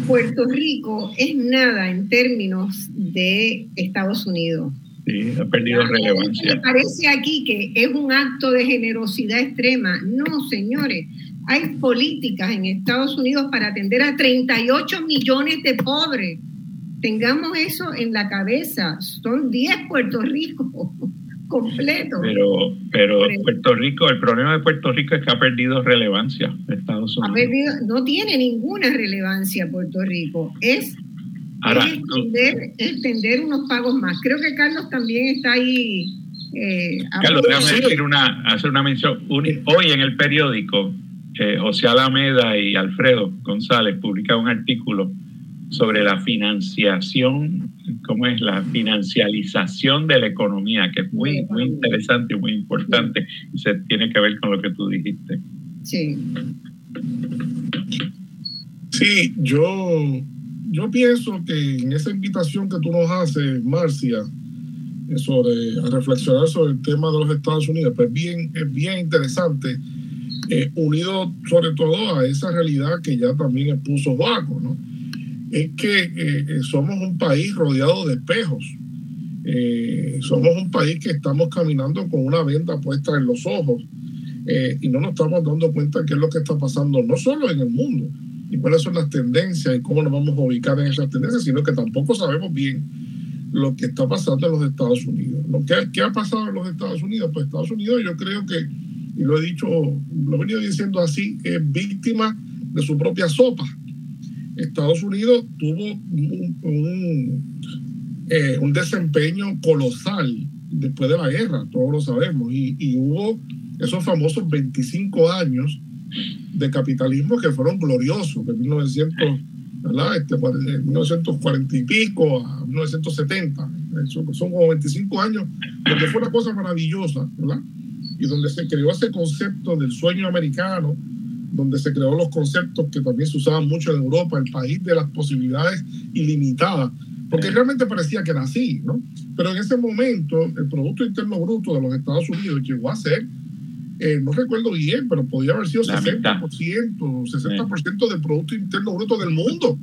Puerto Rico es nada en términos de Estados Unidos.
Sí, ha perdido relevancia.
Me parece aquí que es un acto de generosidad extrema. No, señores. Hay políticas en Estados Unidos para atender a 38 millones de pobres. Tengamos eso en la cabeza. Son 10 Puerto Rico completo.
Pero, pero Puerto Rico, el problema de Puerto Rico es que ha perdido relevancia Estados Unidos.
Ha perdido, no tiene ninguna relevancia Puerto Rico. Es, extender, unos pagos más. Creo que Carlos también está ahí.
Eh, Carlos, déjame decir una, hacer una mención. Hoy en el periódico, eh, José Alameda y Alfredo González publican un artículo sobre la financiación, cómo es la financialización de la economía, que es muy, muy interesante y muy importante y se tiene que ver con lo que tú dijiste.
Sí.
Sí, yo, yo pienso que en esa invitación que tú nos haces, Marcia, sobre a reflexionar sobre el tema de los Estados Unidos, pues bien, es bien interesante, eh, unido sobre todo a esa realidad que ya también expuso Joaco, ¿no? Es que eh, eh, somos un país rodeado de espejos. Eh, somos un país que estamos caminando con una venda puesta en los ojos y no nos estamos dando cuenta de qué es lo que está pasando, no solo en el mundo y cuáles son las tendencias y cómo nos vamos a ubicar en esas tendencias, sino que tampoco sabemos bien lo que está pasando en los Estados Unidos. Lo que, ¿Qué ha pasado en los Estados Unidos? Pues Estados Unidos yo creo que, y lo he dicho, lo he venido diciendo así, es víctima de su propia sopa. Estados Unidos tuvo un, eh, un, desempeño colosal después de la guerra, todos lo sabemos, y, hubo esos famosos 25 años de capitalismo que fueron gloriosos, de 1900, ¿verdad? Este, 1940 y pico a 1970, son, son como 25 años, donde fue una cosa maravillosa, ¿verdad? Y donde se creó ese concepto del sueño americano, donde se creó los conceptos que también se usaban mucho en Europa, el país de las posibilidades ilimitadas, porque realmente parecía que era así, ¿no? Pero en ese momento el Producto Interno Bruto de los Estados Unidos llegó a ser, eh, no recuerdo bien, pero podía haber sido 60%, 60% del Producto Interno Bruto del mundo,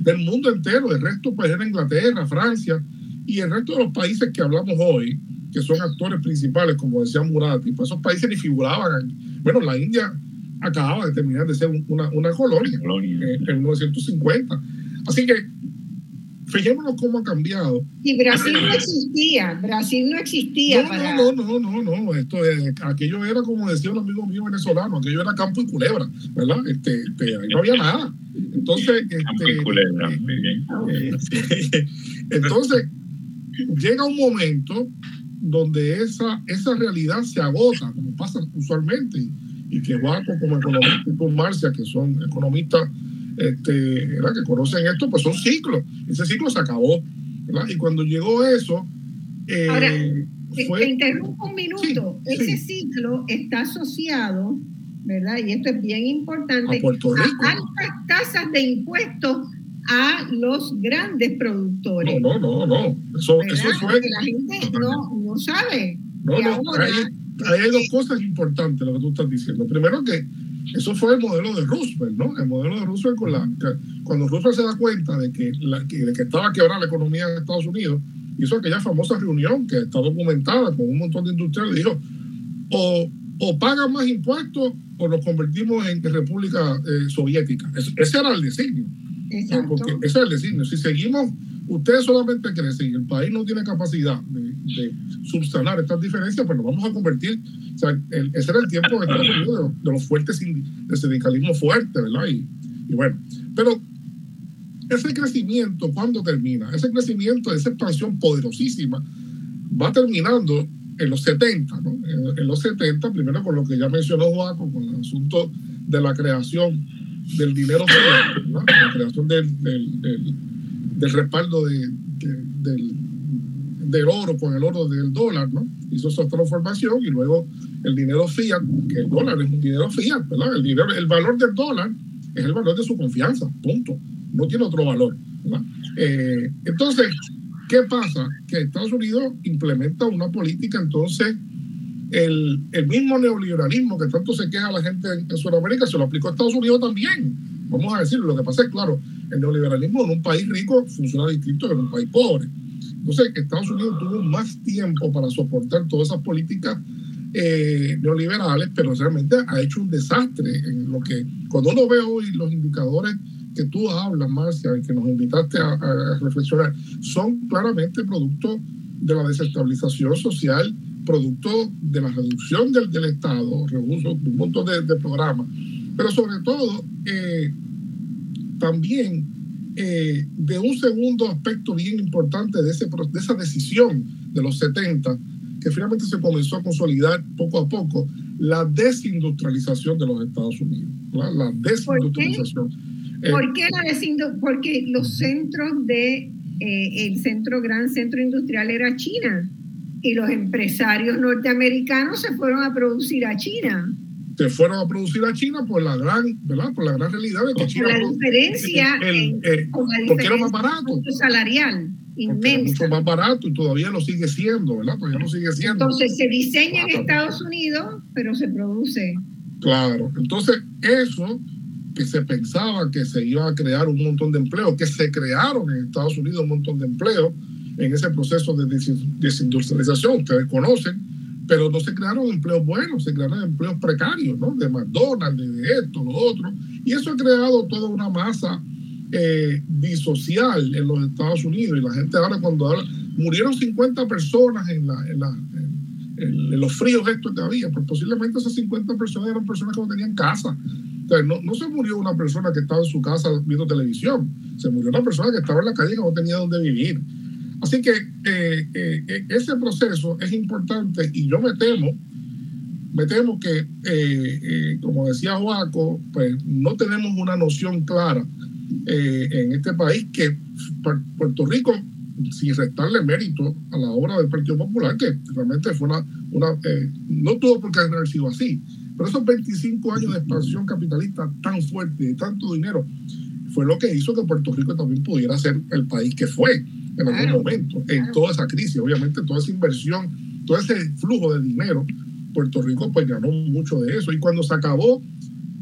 del mundo entero, el resto pues era Inglaterra, Francia y el resto de los países que hablamos hoy, que son actores principales, como decía Murati, pues esos países ni figuraban. Bueno, la India acababa de terminar de ser una, una colonia, eh, en 1950. Así que fijémonos cómo ha cambiado.
Y Brasil no existía, Brasil no existía.
No, para... no, no, no, no, no, esto aquello era como decía un amigo mío venezolano, aquello era campo y culebra, ¿verdad? Este, este ahí no había nada. Entonces,
campo y este, culebra, muy bien.
Eh, [LAUGHS] entonces, llega un momento donde esa, esa realidad se agota, como pasa usualmente y que Guaco como economista y con Marcia, que son economistas este, que conocen esto, pues son ciclos. Ese ciclo se acabó. Y cuando llegó eso...
Eh, Ahora, te interrumpo un minuto. Ese ciclo está asociado, ¿verdad? Y esto es bien importante,
a, Puerto Rico.
a altas tasas de impuestos a los grandes productores.
No, no, no, no. Eso, eso fue...
la gente no, no sabe.
No, no, hay dos cosas importantes lo que tú estás diciendo. Primero que eso fue el modelo de Roosevelt, ¿no? El modelo de Roosevelt con la, cuando Roosevelt se da cuenta de que, la, de que estaba quebrada la economía de Estados Unidos, hizo aquella famosa reunión que está documentada con un montón de industriales, dijo, o, o pagan más impuestos o nos convertimos en república eh, soviética. ese era el designio. Porque ese es el designio. Si seguimos ustedes solamente crecen y el país no tiene capacidad de, subsanar estas diferencias, pues nos vamos a convertir, o sea, ese era el tiempo de Estados Unidos de, los fuertes, del sindicalismo fuerte, ¿verdad? Y, bueno, pero ese crecimiento, ¿cuándo termina? Ese crecimiento, esa expansión poderosísima, va terminando en los 70, ¿no? En, los 70, primero con lo que ya mencionó Joaco, con el asunto de la creación del dinero, ¿verdad? la creación del respaldo de, del, del, oro con el oro del dólar, ¿no? Hizo esa transformación y luego el dinero fiat, que el dólar es un dinero fiat, ¿verdad? El, valor del dólar es el valor de su confianza, punto. No tiene otro valor, ¿verdad? Eh, entonces, ¿qué pasa? Que Estados Unidos implementa una política entonces el, el, mismo neoliberalismo que tanto se queja la gente en, Sudamérica se lo aplicó a Estados Unidos también. Vamos a decirlo, lo que pasa es, claro, el neoliberalismo en un país rico funciona distinto que en un país pobre. Entonces, Estados Unidos tuvo más tiempo para soportar todas esas políticas eh, neoliberales, pero realmente ha hecho un desastre en lo que, cuando uno ve hoy los indicadores que tú hablas, Marcia, y que nos invitaste a, reflexionar, son claramente producto de la desestabilización social, producto de la reducción del, del Estado, recursos, un montón de, de, programas, pero sobre todo eh, también eh, de un segundo aspecto bien importante de, ese, de esa decisión de los 70, que finalmente se comenzó a consolidar poco a poco, la desindustrialización de los Estados Unidos. La, la desindustrialización.
¿Por qué, la desindustrialización? Porque los centros de, eh, el centro, gran centro industrial era China y los empresarios norteamericanos se fueron a producir a China
se fueron a producir a China por la gran, ¿verdad? Por la gran realidad de que China
la diferencia,
el, el, porque era más barato.
salarial inmenso.
Mucho más barato y todavía lo sigue siendo, ¿verdad? Todavía lo sigue siendo.
Entonces se diseña en Estados Unidos, pero se produce.
Claro, entonces eso que se pensaba que se iba a crear un montón de empleos, que se crearon en Estados Unidos un montón de empleos en ese proceso de desindustrialización, ustedes conocen, pero no se crearon empleos buenos, se crearon empleos precarios, ¿no? De McDonald's, de esto, lo otro. Y eso ha creado toda una masa eh, disocial en los Estados Unidos. Y la gente ahora cuando habla, murieron 50 personas en, la, en, la, en, los fríos estos que había, pues posiblemente esas 50 personas eran personas que no tenían casa. No, no se murió una persona que estaba en su casa viendo televisión, se murió una persona que estaba en la calle que no tenía dónde vivir. Así que eh, eh, eh, ese proceso es importante y yo me temo, me temo que, como decía Joaco, pues no tenemos una noción clara en este país que Puerto Rico, sin restarle mérito a la obra del Partido Popular, que realmente fue una, una no tuvo por qué haber sido así, pero esos 25 años de expansión capitalista tan fuerte, de tanto dinero, fue lo que hizo que Puerto Rico también pudiera ser el país que fue en algún momento, en toda esa crisis, obviamente toda esa inversión, todo ese flujo de dinero, Puerto Rico pues ganó mucho de eso y cuando se acabó,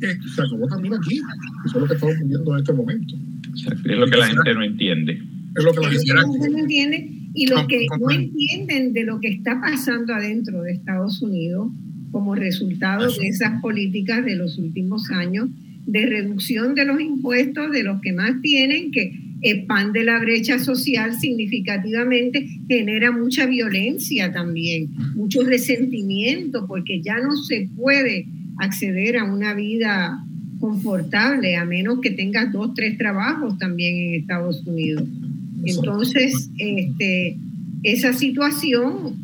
eh, se acabó también aquí, eso es lo que estamos viviendo en este momento.
Es lo que la gente no entiende.
Es lo que la gente
no entiende y lo que no entienden de lo que está pasando adentro de Estados Unidos como resultado de esas políticas de los últimos años de reducción de los impuestos de los que más tienen, que expande la brecha social significativamente, genera mucha violencia también, mucho resentimiento, porque ya no se puede acceder a una vida confortable a menos que tengas dos, tres trabajos también en Estados Unidos. Entonces, este, esa situación,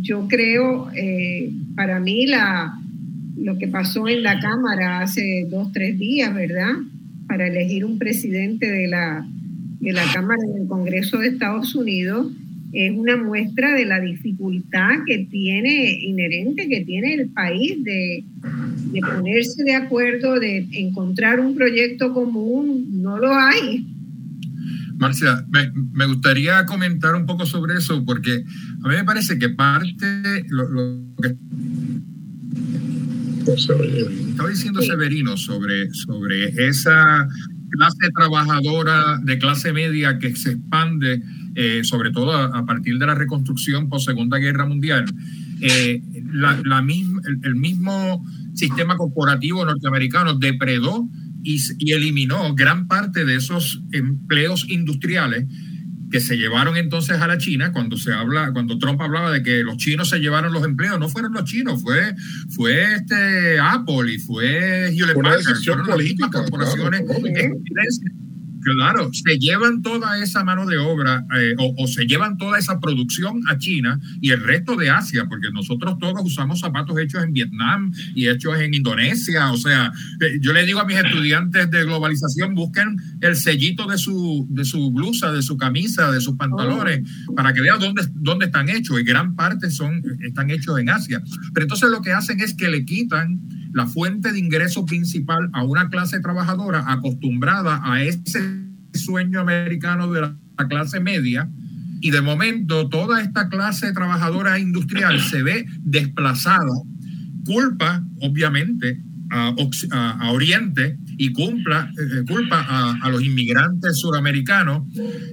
yo creo, eh, para mí la, lo que pasó en la Cámara hace dos, tres días, ¿verdad? Para elegir un presidente de la de la Cámara del Congreso de Estados Unidos es una muestra de la dificultad que tiene inherente que tiene el país de, de, ponerse de acuerdo, de encontrar un proyecto común, no lo hay.
Marcia, me, me gustaría comentar un poco sobre eso porque a mí me parece que parte lo, lo que estaba diciendo Severino sobre, sobre esa clase trabajadora de clase media que se expande, eh, sobre todo a, partir de la reconstrucción post Segunda Guerra Mundial, eh, la, misma, el, mismo sistema corporativo norteamericano depredó y, y eliminó gran parte de esos empleos industriales que se llevaron entonces a la China cuando se habla, cuando Trump hablaba de que los chinos se llevaron los empleos, no fueron los chinos, fue, fue este Apple y fue Hewlett Packard, fueron política, las corporaciones Claro, se llevan toda esa mano de obra eh, o, se llevan toda esa producción a China y el resto de Asia, porque nosotros todos usamos zapatos hechos en Vietnam y hechos en Indonesia. O sea, eh, yo le digo a mis estudiantes de globalización, busquen el sellito de su, de su blusa, de su camisa, de sus pantalones, oh. para que vean dónde, dónde están hechos. Y gran parte son, están hechos en Asia. Pero entonces lo que hacen es que le quitan la fuente de ingreso principal a una clase trabajadora acostumbrada a ese sueño americano de la clase media y de momento toda esta clase trabajadora industrial se ve desplazada, culpa obviamente a, Oriente y cumpla, eh, eh, culpa a, los inmigrantes suramericanos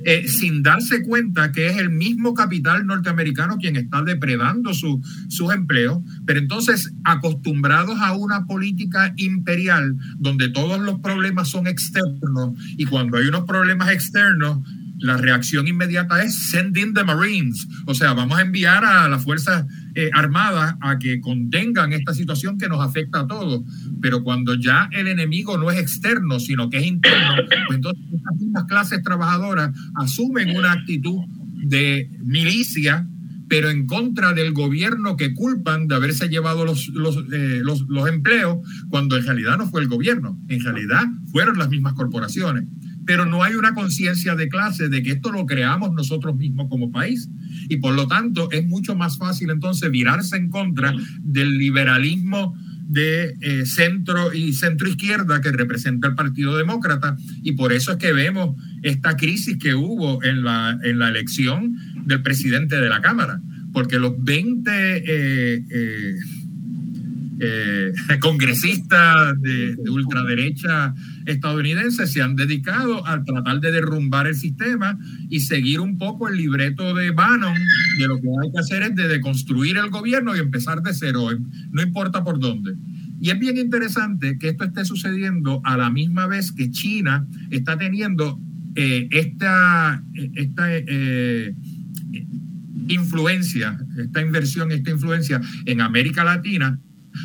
eh, sin darse cuenta que es el mismo capital norteamericano quien está depredando su, sus empleos, pero entonces acostumbrados a una política imperial donde todos los problemas son externos y cuando hay unos problemas externos la reacción inmediata es send in the Marines, o sea, vamos a enviar a las Fuerzas eh, Armadas a que contengan esta situación que nos afecta a todos. Pero cuando ya el enemigo no es externo, sino que es interno, pues entonces estas mismas clases trabajadoras asumen una actitud de milicia, pero en contra del gobierno que culpan de haberse llevado los, los, eh, los, los empleos, cuando en realidad no fue el gobierno, en realidad fueron las mismas corporaciones pero no hay una conciencia de clase de que esto lo creamos nosotros mismos como país. Y por lo tanto es mucho más fácil entonces virarse en contra del liberalismo de eh, centro y centro izquierda que representa el Partido Demócrata y por eso es que vemos esta crisis que hubo en la, en la elección del presidente de la Cámara, porque los 20 eh, eh, eh, congresistas de, ultraderecha estadounidense se han dedicado a tratar de derrumbar el sistema y seguir un poco el libreto de Bannon de lo que hay que hacer es de deconstruir el gobierno y empezar de cero, no importa por dónde. Y es bien interesante que esto esté sucediendo a la misma vez que China está teniendo eh, esta, esta eh, influencia, esta inversión, esta influencia en América Latina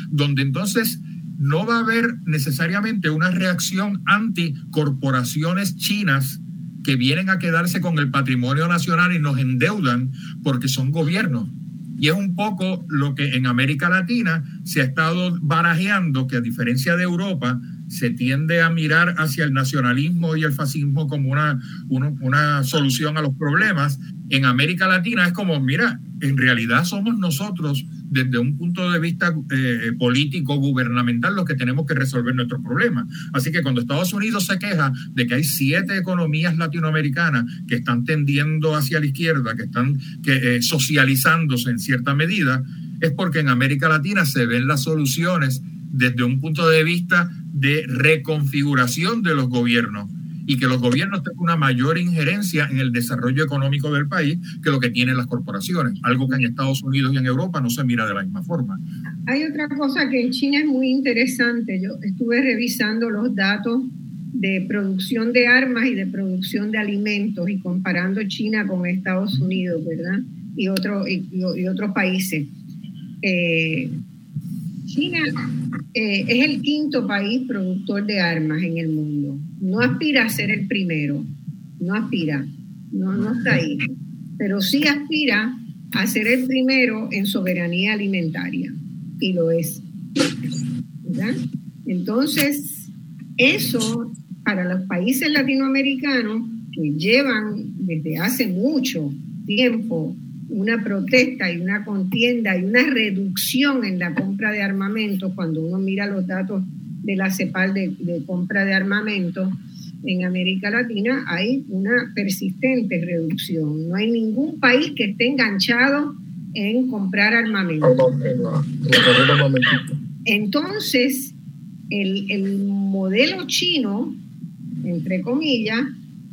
donde entonces no va a haber necesariamente una reacción anti corporaciones chinas que vienen a quedarse con el patrimonio nacional y nos endeudan porque son gobiernos. Y es un poco lo que en América Latina se ha estado barajeando, que a diferencia de Europa, se tiende a mirar hacia el nacionalismo y el fascismo como una, una, solución a los problemas. En América Latina es como, mira, en realidad somos nosotros desde un punto de vista eh, político, gubernamental, los que tenemos que resolver nuestros problemas. Así que cuando Estados Unidos se queja de que hay siete economías latinoamericanas que están tendiendo hacia la izquierda, que están que, eh, socializándose en cierta medida, es porque en América Latina se ven las soluciones desde un punto de vista de reconfiguración de los gobiernos y que los gobiernos tengan una mayor injerencia en el desarrollo económico del país que lo que tienen las corporaciones, algo que en Estados Unidos y en Europa no se mira de la misma forma.
Hay otra cosa que en China es muy interesante. Yo estuve revisando los datos de producción de armas y de producción de alimentos y comparando China con Estados Unidos, ¿verdad? Y, otro, y, otros países. Eh, China eh, es el quinto país productor de armas en el mundo. No aspira a ser el primero, no aspira, no, no está ahí, pero sí aspira a ser el primero en soberanía alimentaria, y lo es. Entonces, eso para los países latinoamericanos que llevan desde hace mucho tiempo una protesta y una contienda y una reducción en la compra de armamento, cuando uno mira los datos de la CEPAL de, compra de armamento, en América Latina hay una persistente reducción. No hay ningún país que esté enganchado en comprar armamento. Entonces, el, el modelo chino, entre comillas,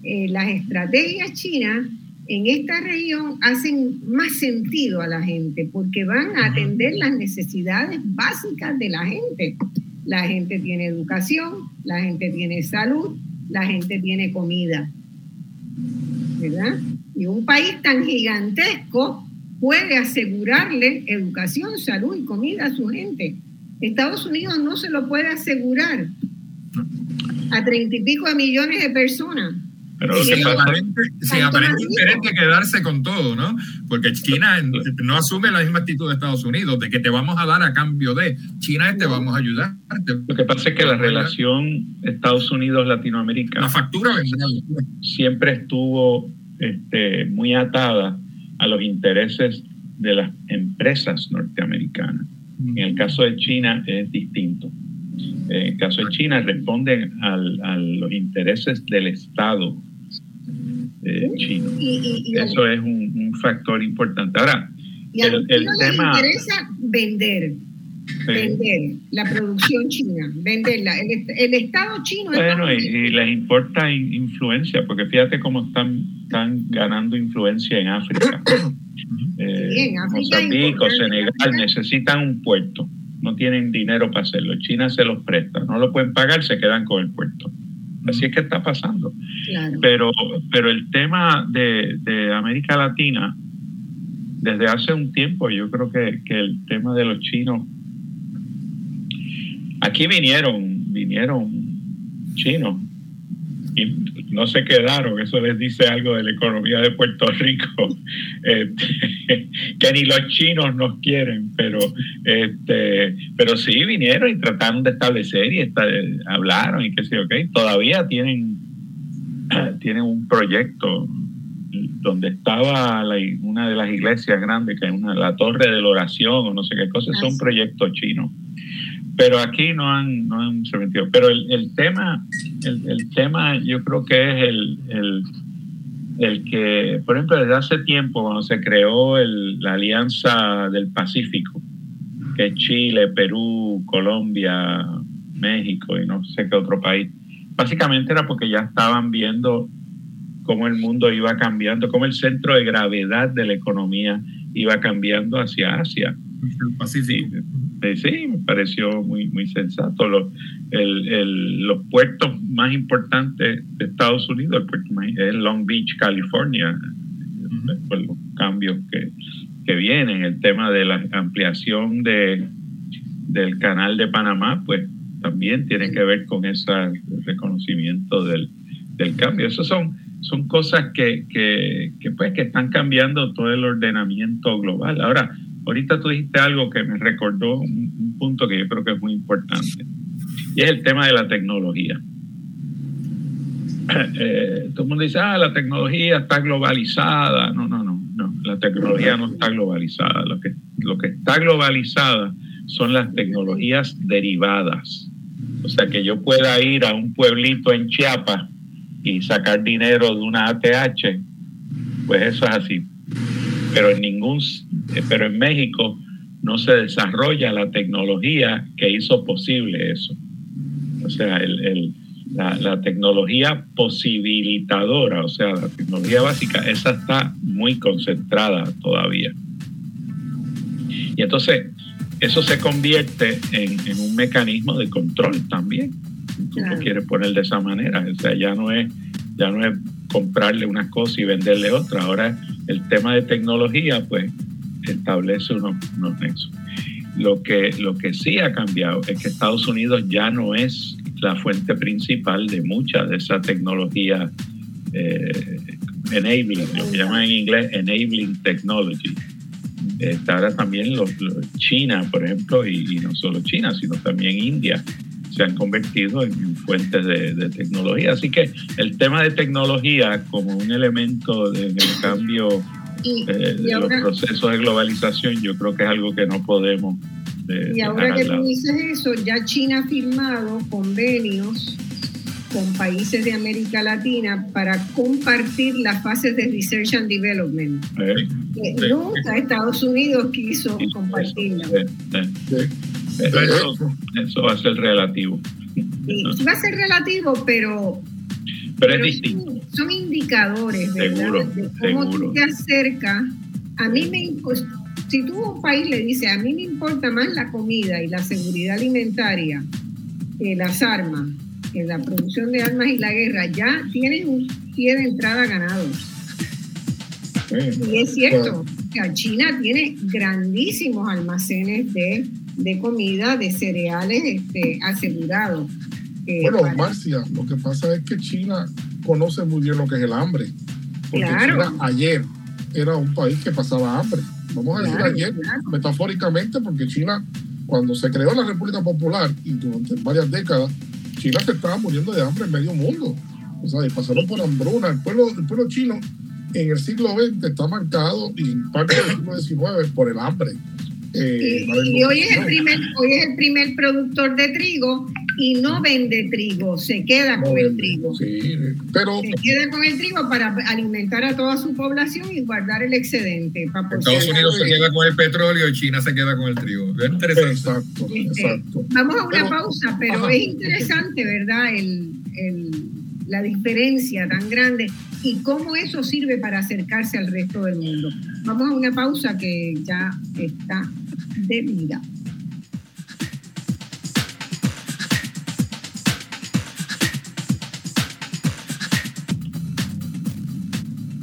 eh, las estrategias chinas en esta región hacen más sentido a la gente porque van a atender las necesidades básicas de la gente. La gente tiene educación, la gente tiene salud, la gente tiene comida. ¿Verdad? Y un país tan gigantesco puede asegurarle educación, salud y comida a su gente. Estados Unidos no se lo puede asegurar a treinta y pico de millones de personas.
Pero sí, aparente, aparente interés de quedarse con todo, ¿no? Porque China no asume la misma actitud de Estados Unidos, de que te vamos a dar a cambio de. China es te vamos a ayudar.
Lo que pasa es que la relación Estados Unidos-Latinoamérica.
La factura
siempre estuvo este, muy atada a los intereses de las empresas norteamericanas. En el caso de China es distinto. En el caso de China responden al, a los intereses del Estado eh, chino. Eso es un, factor importante. Ahora,
el, el tema... interesa vender, vender la producción china, venderla. El, Estado chino...
Bueno, y, les importa influencia, porque fíjate cómo están, están ganando influencia en África. [COUGHS] eh, Mozambique, Senegal necesitan un puerto. No tienen dinero para hacerlo. China se los presta. No lo pueden pagar, se quedan con el puerto. Así es que está pasando. Pero, pero el tema de, de, América Latina, desde hace un tiempo, yo creo que, que el tema de los chinos, aquí vinieron, vinieron chinos. Y no se quedaron, eso les dice algo de la economía de Puerto Rico, [LAUGHS] este, [LAUGHS] que ni los chinos nos quieren, pero, este, pero sí vinieron y trataron de establecer y hablaron y qué sé yo, okay. todavía tienen, [CLEARS THROAT] tienen un proyecto donde estaba una de las iglesias grandes, que es una, la torre de la oración o no sé qué cosa, es un ah, proyecto chino pero aquí no han, no han metido. Pero el, el tema, el, el, tema yo creo que es el, el, el, que, por ejemplo, desde hace tiempo, cuando se creó la Alianza del Pacífico, que es Chile, Perú, Colombia, México y no sé qué otro país, básicamente era porque ya estaban viendo cómo el mundo iba cambiando, cómo el centro de gravedad de la economía iba cambiando hacia Asia. El Pacífico. Sí, me pareció muy, muy sensato. Los, los puertos más importantes de Estados Unidos, el puerto es Long Beach, California, por los cambios que, que vienen. El tema de la ampliación de, del canal de Panamá, pues también tiene que ver con ese reconocimiento del, del cambio. Esas son, son cosas que, que, pues, que están cambiando todo el ordenamiento global. Ahora, Ahorita tú dijiste algo que me recordó un, punto que yo creo que es muy importante, y es el tema de la tecnología. Eh, todo el mundo dice, ah, la tecnología está globalizada. No, no, no, no, la tecnología no está globalizada. Lo que, lo que está globalizada son las tecnologías derivadas. O sea, que yo pueda ir a un pueblito en Chiapas y sacar dinero de una ATH, pues eso es así. Pero en ningún eh, pero en México no se desarrolla la tecnología que hizo posible eso. O sea, la, tecnología posibilitadora, o sea, la tecnología básica, esa está muy concentrada todavía. Y entonces, eso se convierte en, un mecanismo de control también. Tú lo quieres poner de esa manera. O sea, ya no es, ya no es comprarle una cosa y venderle otra. Ahora el tema de tecnología, pues establece unos, nexos. Lo que, lo que sí ha cambiado es que Estados Unidos ya no es la fuente principal de mucha de esa tecnología eh, enabling, lo que llaman en inglés enabling technology. Está ahora también los, China, por ejemplo, y, no solo China, sino también India, se han convertido en fuentes de, de, tecnología. Así que el tema de tecnología como un elemento del cambio y, eh, los procesos de globalización, yo creo que es algo que no podemos.
Eh, y ahora que tú dices eso, ya China ha firmado convenios con países de América Latina para compartir las fases de Research and Development. Eh, nunca Estados Unidos quiso compartirla.
Eso, va a ser relativo.
Sí, va a ser relativo, pero
pero, es distinto.
Son, indicadores, ¿verdad? de cómo tú te acercas. A mí me si tú un país le dice, a mí me importa más la comida y la seguridad alimentaria que las armas, que la producción de armas y la guerra, ya tienen un pie de entrada ganado. y es cierto, que China tiene grandísimos almacenes de, de comida, de cereales este, asegurados.
Eh, bueno, Marcia, lo que pasa es que China conoce muy bien lo que es el hambre. Porque China ayer era un país que pasaba hambre. Vamos a decir ayer, metafóricamente, porque China, cuando se creó la República Popular y durante varias décadas, China se estaba muriendo de hambre en medio mundo. O sea, y pasaron por hambruna. El pueblo, el pueblo chino en el siglo XX está marcado y en parte del siglo XIX por el hambre.
Eh, y, hoy, es el primer, hoy es el primer productor de trigo y no vende trigo, se queda con el trigo.
Sí, pero,
se queda con el trigo para alimentar a toda su población y guardar el excedente.
Estados Unidos se queda con el petróleo y China se queda con el trigo. interesante.
Exacto, este, exacto.
Vamos a una pausa, pero es interesante, ¿verdad? El, el, la diferencia tan grande y cómo eso sirve para acercarse al resto del mundo. Vamos a una pausa que ya está debida.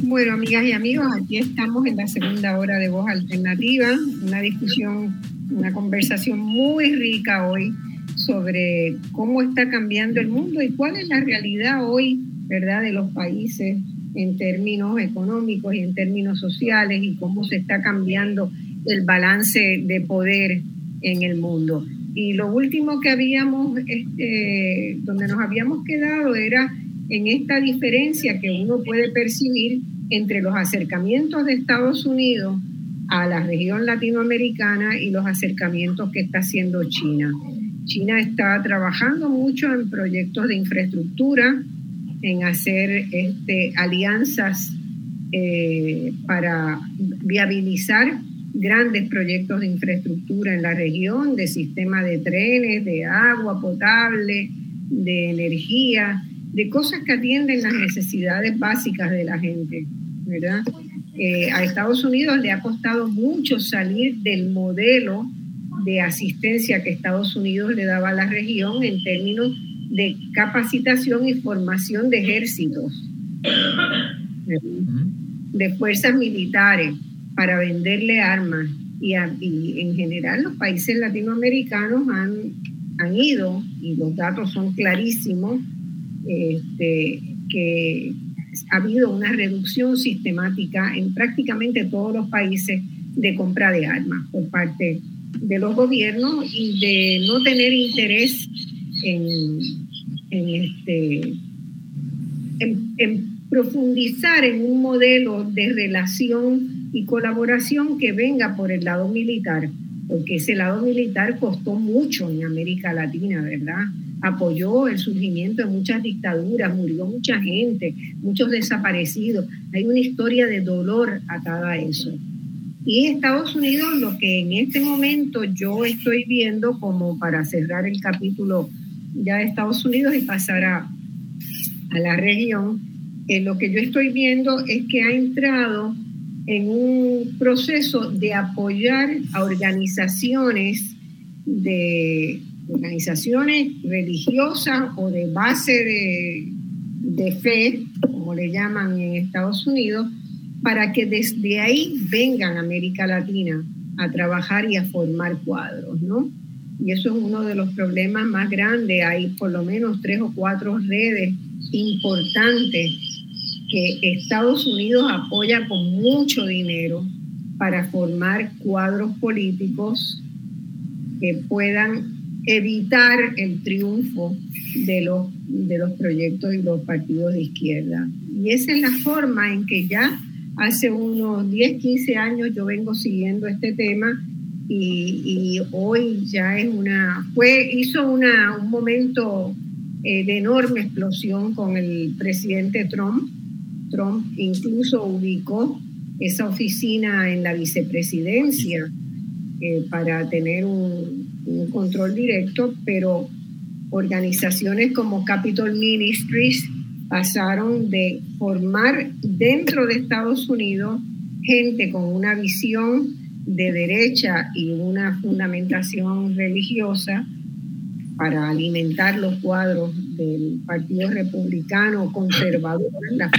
Bueno, amigas y amigos, aquí estamos en la segunda hora de Voz Alternativa, una discusión, una conversación muy rica hoy sobre cómo está cambiando el mundo y cuál es la realidad hoy, ¿verdad?, de los países en términos económicos y en términos sociales y cómo se está cambiando el balance de poder en el mundo. Y lo último que habíamos, este, donde nos habíamos quedado era en esta diferencia que uno puede percibir entre los acercamientos de Estados Unidos a la región latinoamericana y los acercamientos que está haciendo China. China está trabajando mucho en proyectos de infraestructura, en hacer este, alianzas eh, para viabilizar grandes proyectos de infraestructura en la región, de sistema de trenes, de agua potable, de energía, de cosas que atienden las necesidades básicas de la gente, ¿verdad? Eh, a Estados Unidos le ha costado mucho salir del modelo de asistencia que Estados Unidos le daba a la región en términos de capacitación y formación de ejércitos, de fuerzas militares para venderle armas. Y, en general los países latinoamericanos han, han ido, y los datos son clarísimos, este, que ha habido una reducción sistemática en prácticamente todos los países de compra de armas por parte de los gobiernos y de no tener interés en, este, en, profundizar en un modelo de relación y colaboración que venga por el lado militar, porque ese lado militar costó mucho en América Latina, ¿verdad? apoyó el surgimiento de muchas dictaduras, murió mucha gente, muchos desaparecidos. Hay una historia de dolor atada a eso. Y Estados Unidos, lo que en este momento yo estoy viendo como para cerrar el capítulo ya de Estados Unidos y pasar a, a la región, eh, lo que yo estoy viendo es que ha entrado en un proceso de apoyar a organizaciones de organizaciones religiosas o de base de, de fe, como le llaman en Estados Unidos, para que desde ahí vengan a América Latina a trabajar y a formar cuadros, ¿no? Y eso es uno de los problemas más grandes. Hay por lo menos tres o cuatro redes importantes que Estados Unidos apoya con mucho dinero para formar cuadros políticos que puedan evitar el triunfo de los, de los proyectos y los partidos de izquierda. Y esa es la forma en que ya hace unos 10, 15 años yo vengo siguiendo este tema y, hoy ya es una, fue, hizo una, un momento eh, de enorme explosión con el presidente Trump. Trump incluso ubicó esa oficina en la vicepresidencia eh, para tener un, un control directo, pero organizaciones como Capitol Ministries pasaron de formar dentro de Estados Unidos gente con una visión de derecha y una fundamentación religiosa para alimentar los cuadros del Partido Republicano conservador, la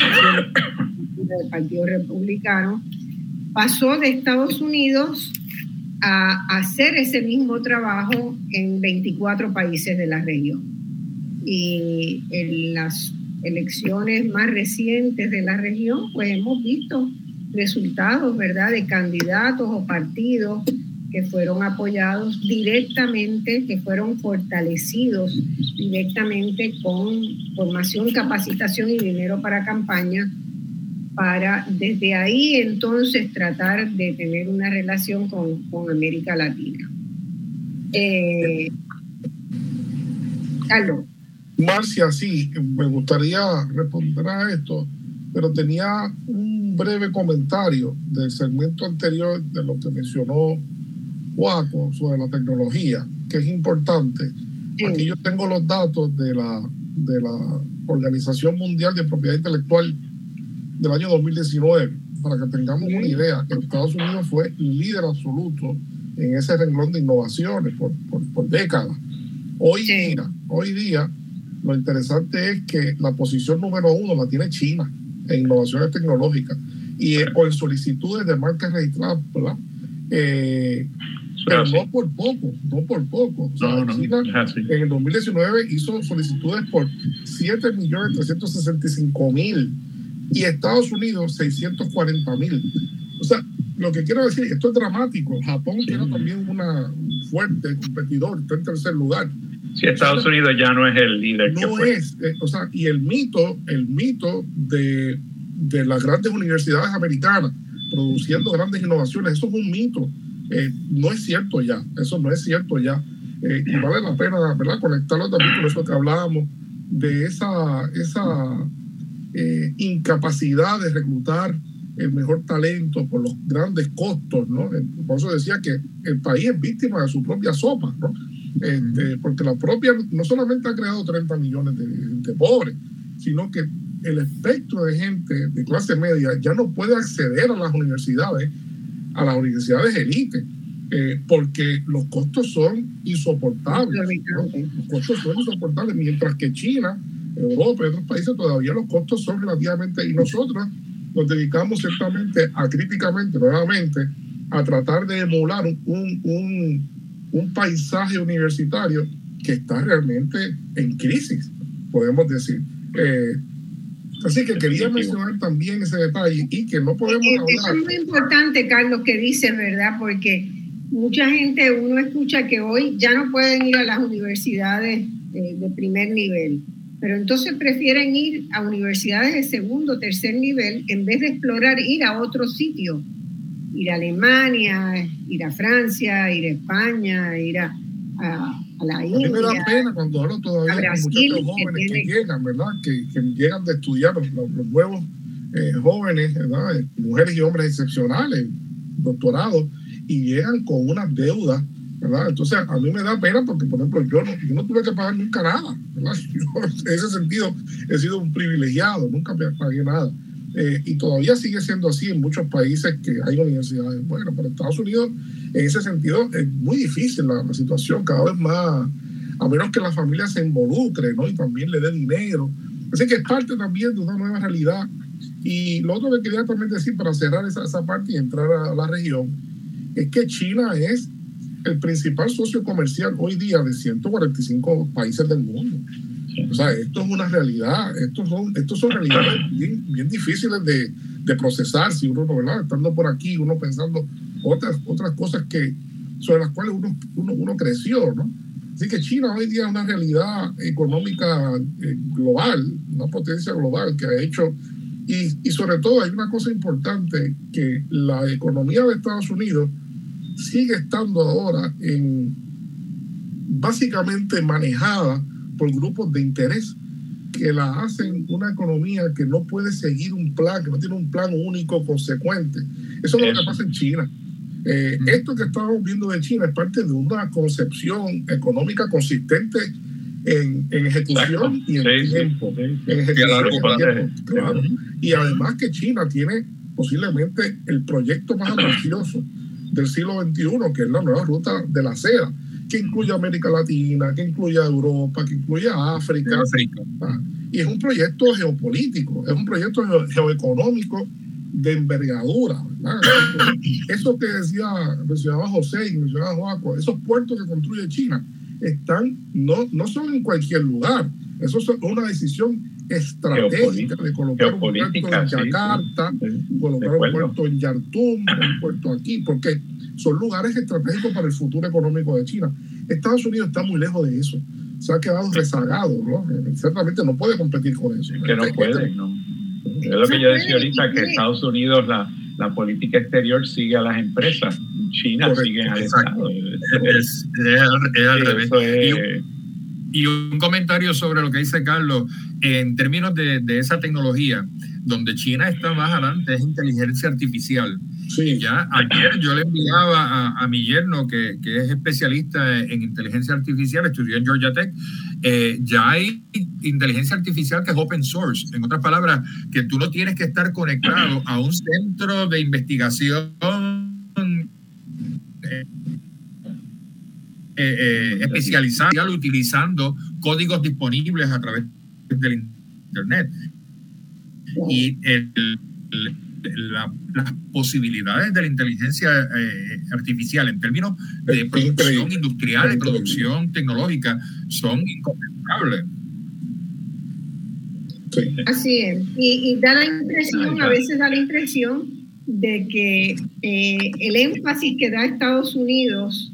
del Partido Republicano, pasó de Estados Unidos a hacer ese mismo trabajo en 24 países de la región. Y en las elecciones más recientes de la región, pues hemos visto resultados, ¿verdad?, de candidatos o partidos que fueron apoyados directamente, que fueron fortalecidos directamente con formación, capacitación y dinero para campaña para desde ahí entonces tratar de tener una relación con, con América Latina. Eh,
Marcia, sí, me gustaría responder a esto, pero tenía un breve comentario del segmento anterior de lo que mencionó Juaco sobre la tecnología, que es importante. Aquí yo tengo los datos de la, de la Organización Mundial de Propiedad Intelectual del año 2019, para que tengamos una idea, que Estados Unidos fue líder absoluto en ese renglón de innovaciones por, por, décadas. Hoy día, hoy día, lo interesante es que la posición número uno la tiene China en innovaciones tecnológicas y o en solicitudes de marcas registradas, ¿verdad? Eh, pero no por poco, no por poco. en el 2019 hizo solicitudes por 7.365.000 y Estados Unidos 640.000. O sea, lo que quiero decir, esto es dramático. Japón tiene también una fuerte competidor, está en tercer lugar.
Si Estados Unidos ya no es el líder.
No es, eh, o sea, y el mito, el mito de, de las grandes universidades americanas produciendo grandes innovaciones, eso es un mito eh, no es cierto ya, eso no es cierto ya. Eh, y vale la pena, ¿verdad?, conectarlo también con eso que hablábamos, de esa, esa incapacidad de reclutar el mejor talento por los grandes costos, ¿no? Por eso decía que el país es víctima de su propia sopa, ¿no? Este, porque la propia, no solamente ha creado 30 millones de gente pobre, sino que el espectro de gente de clase media ya no puede acceder a las universidades a las universidades élite, eh, porque los costos son insoportables. Los costos son insoportables, mientras que China, Europa y otros países todavía los costos son relativamente, y nosotros nos dedicamos ciertamente a críticamente, nuevamente, a tratar de emular un, un, un paisaje universitario que está realmente en crisis, podemos decir. Eh, Así que quería mencionar también ese detalle y que no podemos hablar.
Es muy importante, Carlos, que dices, ¿verdad? Porque mucha gente, uno escucha que hoy ya no pueden ir a las universidades de, primer nivel, pero entonces prefieren ir a universidades de segundo, tercer nivel, en vez de explorar ir a otro sitio, ir a Alemania, ir a Francia, ir a España, ir a a la India.
A mí me da pena cuando hablo todavía con muchachos jóvenes que, llegan, ¿verdad? Que, que, llegan de estudiar, los, nuevos eh, jóvenes, ¿verdad? Mujeres y hombres excepcionales, doctorados, y llegan con una deuda, ¿verdad? Entonces, a mí me da pena porque, por ejemplo, yo no, yo no tuve que pagar nunca nada, ¿verdad? [LAUGHS] en ese sentido, he sido un privilegiado, nunca pagué nada. Eh, y todavía sigue siendo así en muchos países que hay universidades. Bueno, pero Estados Unidos, en ese sentido, es muy difícil la, situación, cada vez más, a menos que la familia se involucre, ¿no? Y también le dé dinero. Así que es parte también de una nueva realidad. Y lo otro que quería también decir para cerrar esa, esa parte y entrar a la región, es que China es el principal socio comercial hoy día de 145 países del mundo. O sea, esto es una realidad, estos son, estos son realidades bien, bien difíciles de, de, procesar si uno, ¿verdad? Estando por aquí, uno pensando otras, otras cosas que, sobre las cuales uno, uno, uno creció, ¿no? Así que China hoy día es una realidad económica eh, global, una potencia global que ha hecho, y, y sobre todo hay una cosa importante, que la economía de Estados Unidos sigue estando ahora en básicamente manejada por grupos de interés que la hacen una economía que no puede seguir un plan, que no tiene un plan único consecuente. Eso es lo que pasa en China. Eh, esto que estamos viendo de China es parte de una concepción económica consistente en, ejecución y en tiempo. Y además que China tiene posiblemente el proyecto más [CLEARS THROAT] ambicioso del siglo XXI, que es la nueva ruta de la seda que incluye América Latina, que incluye Europa, que incluye África. Ah, y es un proyecto geopolítico, es un proyecto geoeconómico de envergadura. [COUGHS] Eso que decía, mencionaba José y mencionaba Joaco, esos puertos que construye China están, no, no son en cualquier lugar, eso es una decisión estratégica de colocar un puerto en Yakarta, colocar un puerto en Yartum, un puerto aquí, porque son lugares estratégicos para el futuro económico de China. Estados Unidos está muy lejos de eso. Se ha quedado rezagado, ¿no? Eh, ciertamente no puede competir con eso.
que no puede, ¿no? Es lo que yo decía ahorita, que Estados Unidos, la, la política exterior sigue a las empresas, China sigue al Estado. Es,
al revés. Y, un comentario sobre lo que dice Carlos, en términos de, de esa tecnología, donde China está más adelante es inteligencia artificial. Sí. Ya ayer yo le enviaba a, mi yerno, que, que, es especialista en inteligencia artificial, estudió en Georgia Tech, eh, ya hay inteligencia artificial que es open source. En otras palabras, que tú no tienes que estar conectado a un centro de investigación eh, eh, especializado utilizando códigos disponibles a través del Internet. Y las posibilidades de la inteligencia eh, artificial en términos de producción industrial y producción tecnológica son incomparables.
Así es. Y, da la impresión, a veces da la impresión de que eh, el énfasis que da Estados Unidos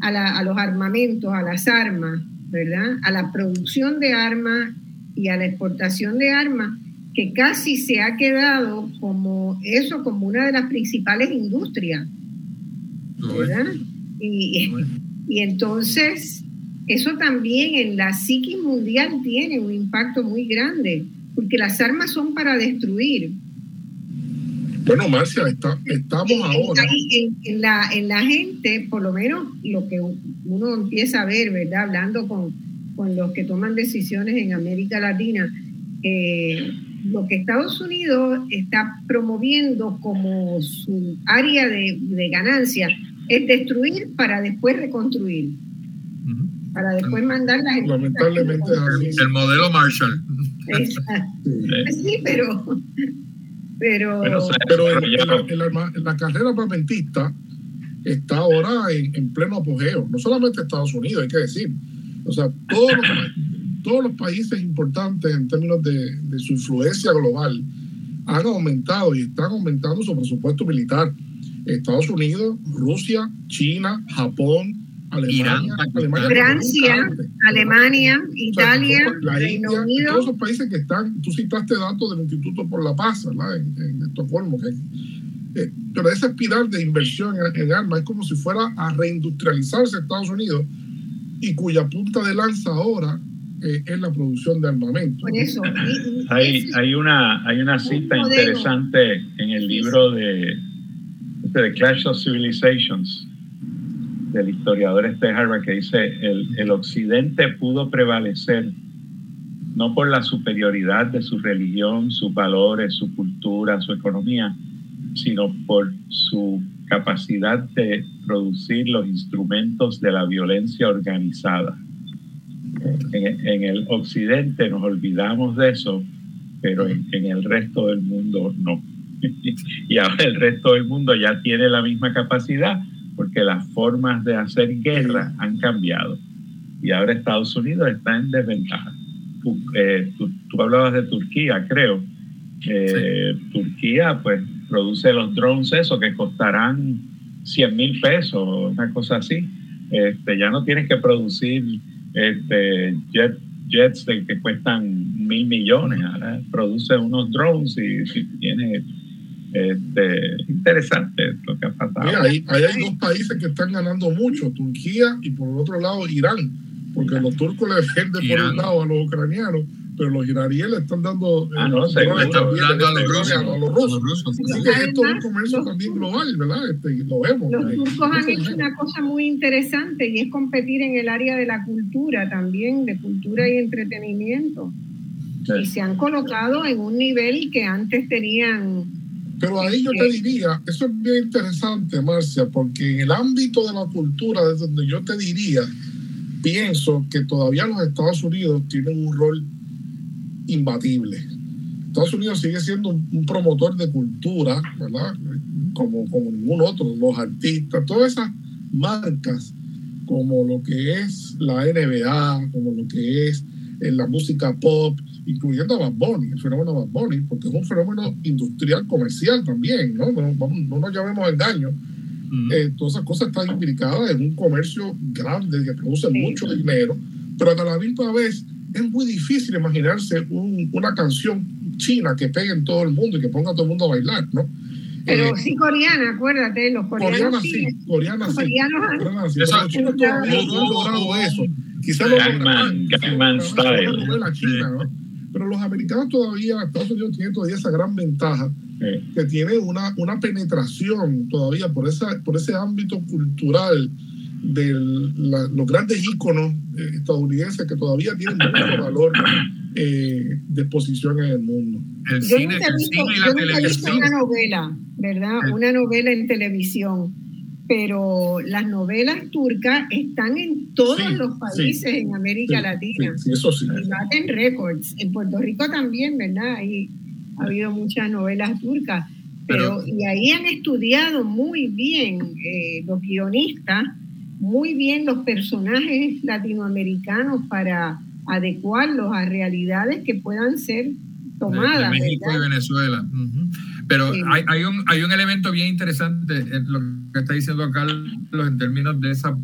a, a, los armamentos, a las armas, ¿verdad? A la producción de armas y a la exportación de armas, que casi se ha quedado como eso, como una de las principales industrias, ¿verdad? Y, y entonces, eso también en la psiquis mundial tiene un impacto muy grande porque las armas son para destruir.
Bueno, Marcia, estamos ahora.
En, la, en la gente, por lo menos lo que uno empieza a ver, ¿verdad? Hablando con, con los que toman decisiones en América Latina, eh, lo que Estados Unidos está promoviendo como su área de, de ganancia es destruir para después reconstruir. Para después mandar las
Lamentablemente,
el modelo Marshall.
Sí, pero. Pero,
la, carrera armamentista está ahora en, pleno apogeo. No solamente Estados Unidos, hay que decir. O sea, todos los, [LAUGHS] todos los países importantes en términos de, de su influencia global han aumentado y están aumentando su presupuesto militar. Estados Unidos, Rusia, China, Japón, Alemania,
Francia, Alemania, Italia, Reino Unido.
Todos esos países que están, tú citaste datos del Instituto por la Paz, ¿verdad? En, Estocolmo. Eh, pero esa espiral de inversión en, armas es como si fuera a reindustrializarse Estados Unidos y cuya punta de lanza ahora eh, es la producción de armamento.
Por eso. [LAUGHS]
hay, hay, una, hay una cita interesante en el libro de, este, de Clash of Civilizations del historiador este Harvard que dice, el, el occidente pudo prevalecer no por la superioridad de su religión, sus valores, su cultura, su economía, sino por su capacidad de producir los instrumentos de la violencia organizada. En, en el occidente nos olvidamos de eso, pero en, en, el resto del mundo no. [LAUGHS] y ahora el resto del mundo ya tiene la misma capacidad, porque las formas de hacer guerra han cambiado y ahora Estados Unidos está en desventaja. Eh, tú, hablabas de Turquía, creo. Eh, Turquía pues produce los drones esos que costarán 100 mil pesos, una cosa así. Este, ya no tienes que producir este, jets que cuestan mil millones. Ahora produce unos drones y si tiene este, interesante lo que ha pasado.
Mira, ahí, hay dos países que están ganando mucho, Turquía y por el otro lado Irán, porque los turcos le venden por un lado a los ucranianos, pero los iraníes le están dando
ah, no, están
dando a, los rusos. Así que esto es un comercio también global, ¿verdad? Este, lo vemos.
Los turcos han hecho una cosa muy interesante y es competir en el área de la cultura también, de cultura y entretenimiento. Y se han colocado en un nivel que antes tenían
pero ahí yo te diría, eso es bien interesante, Marcia, porque en el ámbito de la cultura, desde donde yo te diría, pienso que todavía los Estados Unidos tienen un rol imbatible. Estados Unidos sigue siendo un, promotor de cultura, ¿verdad? Como, como ningún otro, los artistas, todas esas marcas, como lo que es la NBA, como lo que es eh, la música pop, incluyendo a Bad Bunny, el fenómeno Bad Bunny, porque es un fenómeno industrial comercial también, ¿no? No, no, nos llamemos engaño. Eh, todas esas cosas están implicadas en un comercio grande que produce mucho dinero, pero a la misma vez es muy difícil imaginarse una canción china que pegue en todo el mundo y que ponga a todo el mundo a bailar, ¿no?
Pero eh, sí coreana, acuérdate, los coreanos
sí. Coreanas
sí. Coreanos,
sí. Los chinos todavía no han logrado eso. Quizás lo la China, ¿no? Pero los americanos todavía, Estados Unidos tiene todavía esa gran ventaja, que tiene una, una penetración todavía por, esa, por ese ámbito cultural de los grandes íconos eh, estadounidenses que todavía tienen mucho [LAUGHS] valor eh, de exposición en el mundo.
El cine, y la televisión. una novela, ¿verdad? Una novela en televisión pero las novelas turcas están en todos los países en América Latina.
Sí, eso sí.
Y baten récords. En Puerto Rico también, ¿verdad? Hay, ha habido muchas novelas turcas, pero, y ahí han estudiado muy bien eh, los guionistas, muy bien los personajes latinoamericanos para adecuarlos a realidades que puedan ser tomadas.
De, México y Venezuela. Pero hay, hay, un, hay un elemento bien interesante en lo que está diciendo Carlos en términos de esa,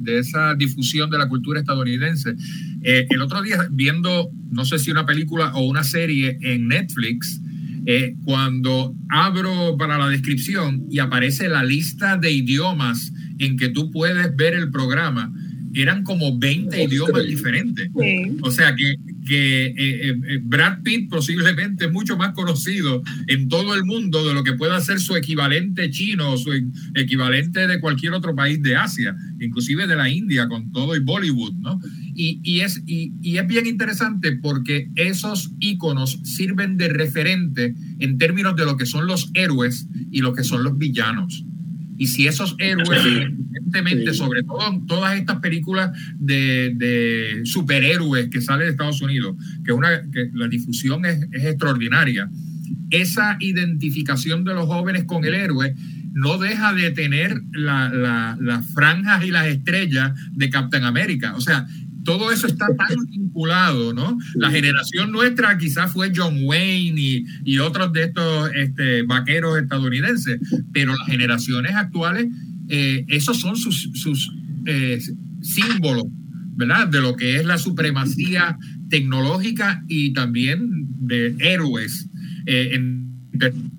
de, esa difusión de la cultura estadounidense. Eh, el otro día, viendo, no sé si una película o una serie en Netflix, eh, cuando abro para la descripción y aparece la lista de idiomas en que tú puedes ver el programa, eran como 20 idiomas diferentes. O sea que que eh, eh, eh, Brad Pitt posiblemente es mucho más conocido en todo el mundo de lo que pueda ser su equivalente chino o su equivalente de cualquier otro país de Asia, inclusive de la India con todo y Bollywood, ¿no? Y, es, y, y es bien interesante porque esos íconos sirven de referente en términos de lo que son los héroes y lo que son los villanos. Y si esos héroes, evidentemente, sobre todo en todas estas películas de, superhéroes que salen de Estados Unidos, que, una, que la difusión es, extraordinaria, esa identificación de los jóvenes con el héroe no deja de tener las franjas y las estrellas de Captain America. O sea, todo eso está tan vinculado, ¿no? La generación nuestra quizás fue John Wayne y, otros de estos este, vaqueros estadounidenses, pero las generaciones actuales, eh, esos son sus, eh, símbolos, ¿verdad? De lo que es la supremacía tecnológica y también de héroes eh, en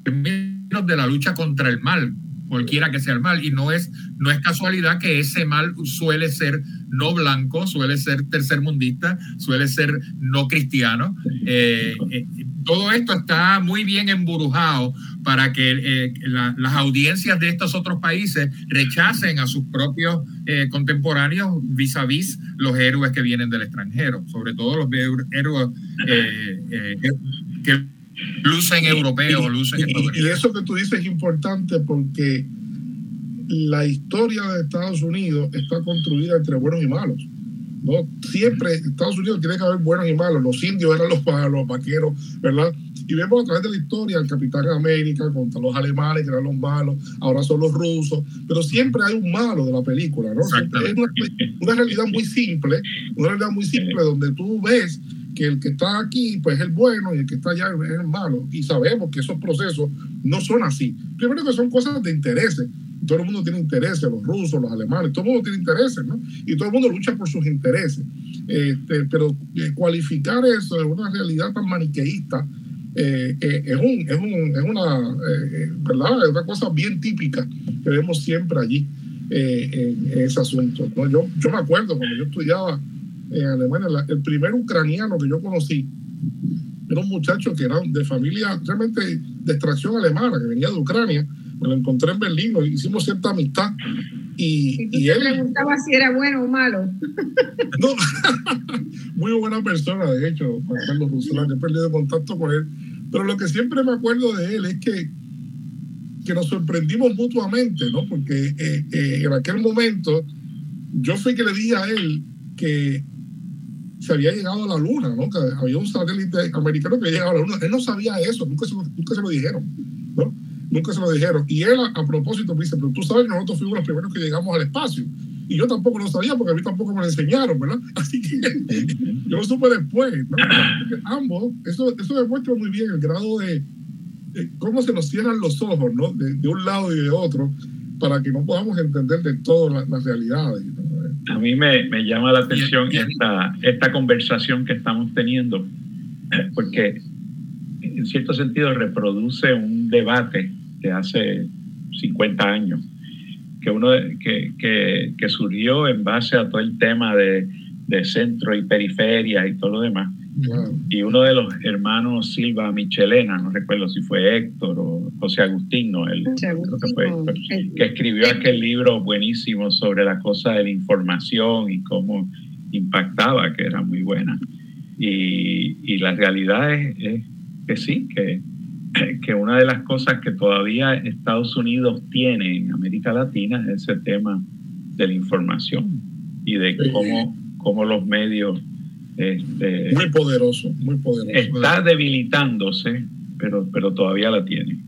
términos de la lucha contra el mal, cualquiera que sea el mal, y no es, no es casualidad que ese mal suele ser no blanco, suele ser tercermundista, suele ser no cristiano. Eh, eh, todo esto está muy bien emburujado para que eh, las audiencias de estos otros países rechacen a sus propios contemporáneos vis a vis los héroes que vienen del extranjero, sobre todo los héroes que lucen europeos, lucen
y, y eso que tú dices es importante porque la historia de Estados Unidos está construida entre buenos y malos. ¿no? Siempre Estados Unidos tiene que haber buenos y malos. Los indios eran los, los vaqueros, ¿verdad? Y vemos a través de la historia el Capitán América contra los alemanes, que eran los malos, ahora son los rusos, pero siempre hay un malo de la película, ¿no? Es una, realidad muy simple, una realidad muy simple donde tú ves que el que está aquí pues es el bueno y el que está allá es el malo. Y sabemos que esos procesos no son así. Primero que son cosas de intereses todo el mundo tiene intereses, los rusos, los alemanes, todo el mundo tiene intereses, ¿no? Y todo el mundo lucha por sus intereses. Este, pero eh, cualificar eso de una realidad tan maniqueísta eh, eh, es, un, es, un, es, una, ¿verdad? es una cosa bien típica que vemos siempre allí en, ese asunto. ¿no? Yo, yo me acuerdo cuando yo estudiaba en Alemania, el primer ucraniano que yo conocí era un muchacho que era de familia realmente de extracción alemana, que venía de Ucrania me lo encontré en Berlín, hicimos cierta amistad. Y,
y, él preguntaba si era bueno o malo. [LAUGHS]
No, [LAUGHS] muy buena persona, de hecho, Juan Carlos Rusulán. He perdido contacto con él. Pero lo que siempre me acuerdo de él es que, que nos sorprendimos mutuamente, ¿no? Porque eh, eh, en aquel momento yo fui que le dije a él que se había llegado a la luna, ¿no? Que había un satélite americano que había llegado a la luna. Él no sabía eso, nunca se, nunca se lo dijeron, ¿no? nunca se lo dijeron. Y él a, propósito me dice, pero tú sabes que nosotros fuimos los primeros que llegamos al espacio. Y yo tampoco lo sabía porque a mí tampoco me lo enseñaron, ¿verdad? [LAUGHS] Así que yo lo supe después. ¿no? Ambos, eso, eso demuestra muy bien el grado de, cómo se nos cierran los ojos, ¿no? De, de, un lado y de otro, para que no podamos entender de todas las, realidades.
A mí me, me, llama la atención esta, esta conversación que estamos teniendo, porque en cierto sentido reproduce un debate de hace 50 años, que, uno, que, que, que surgió en base a todo el tema de, de, centro y periferia y todo lo demás. Y uno de los hermanos Silva Michelena, no recuerdo si fue Héctor o José Agustín, el, que, que escribió aquel libro buenísimo sobre la cosa de la información y cómo impactaba, que era muy buena. Y, y la realidad es, es que sí, que [CLEARS THROAT] que una de las cosas que todavía Estados Unidos tiene en América Latina es ese tema de la información y de cómo, cómo los medios Este,
muy poderoso, muy poderoso.
Está debilitándose, pero, pero todavía la tiene.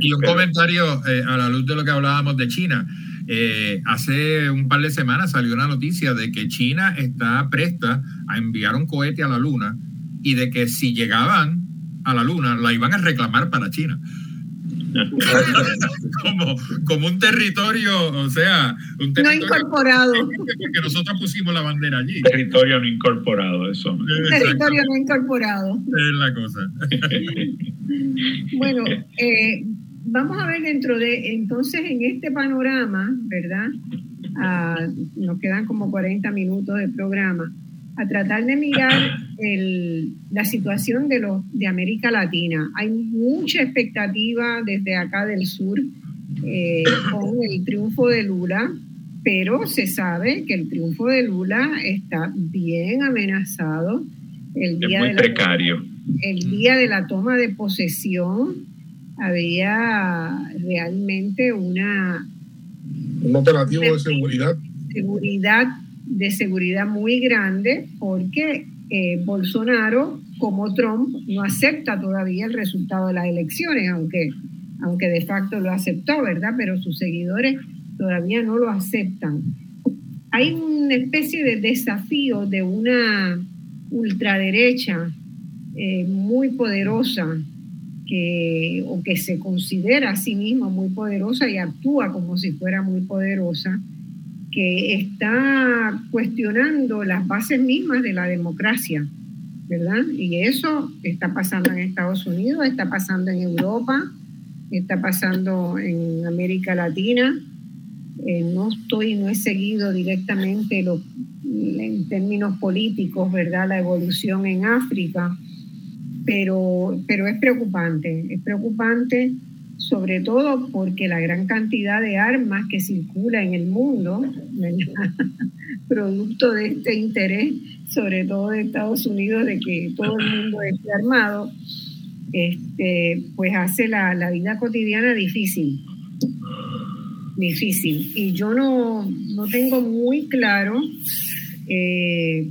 y, un comentario eh, a la luz de lo que hablábamos de China. Eh, hace un par de semanas salió una noticia de que China está presta a enviar un cohete a la Luna y de que si llegaban a la Luna la iban a reclamar para China. [LAUGHS] como, como un territorio, o sea, un territorio
no incorporado. [LAUGHS]
Porque nosotros pusimos la bandera allí.
Territorio no incorporado, eso.
Territorio no incorporado.
Es la cosa. [LAUGHS]
bueno, eh, vamos a ver dentro de, entonces en este panorama, ¿verdad? Ah, nos quedan como 40 minutos de programa, a tratar de mirar el, la situación de, los, de América Latina. Hay mucha expectativa desde acá del sur eh, con el triunfo de Lula, pero se sabe que el triunfo de Lula está bien amenazado. El día
es muy
de
precario.
El día de la toma de posesión había realmente una...
Un operativo de seguridad.
Seguridad, de seguridad muy grande porque eh, Bolsonaro, como Trump, no acepta todavía el resultado de las elecciones, aunque, aunque de facto lo aceptó, ¿verdad? Pero sus seguidores todavía no lo aceptan. Hay una especie de desafío de una ultraderecha eh, muy poderosa que, o que se considera a sí misma muy poderosa y actúa como si fuera muy poderosa, que está cuestionando las bases mismas de la democracia, ¿verdad? Y eso está pasando en Estados Unidos, está pasando en Europa, está pasando en América Latina. Eh, no estoy, no he seguido directamente lo, en términos políticos, ¿verdad? La evolución en África, pero, pero es preocupante, es preocupante sobre todo porque la gran cantidad de armas que circula en el mundo, [LAUGHS] producto de este interés, sobre todo de Estados Unidos, de que todo el mundo esté armado, este, pues hace la, la vida cotidiana difícil. Difícil. Y yo no, no tengo muy claro eh,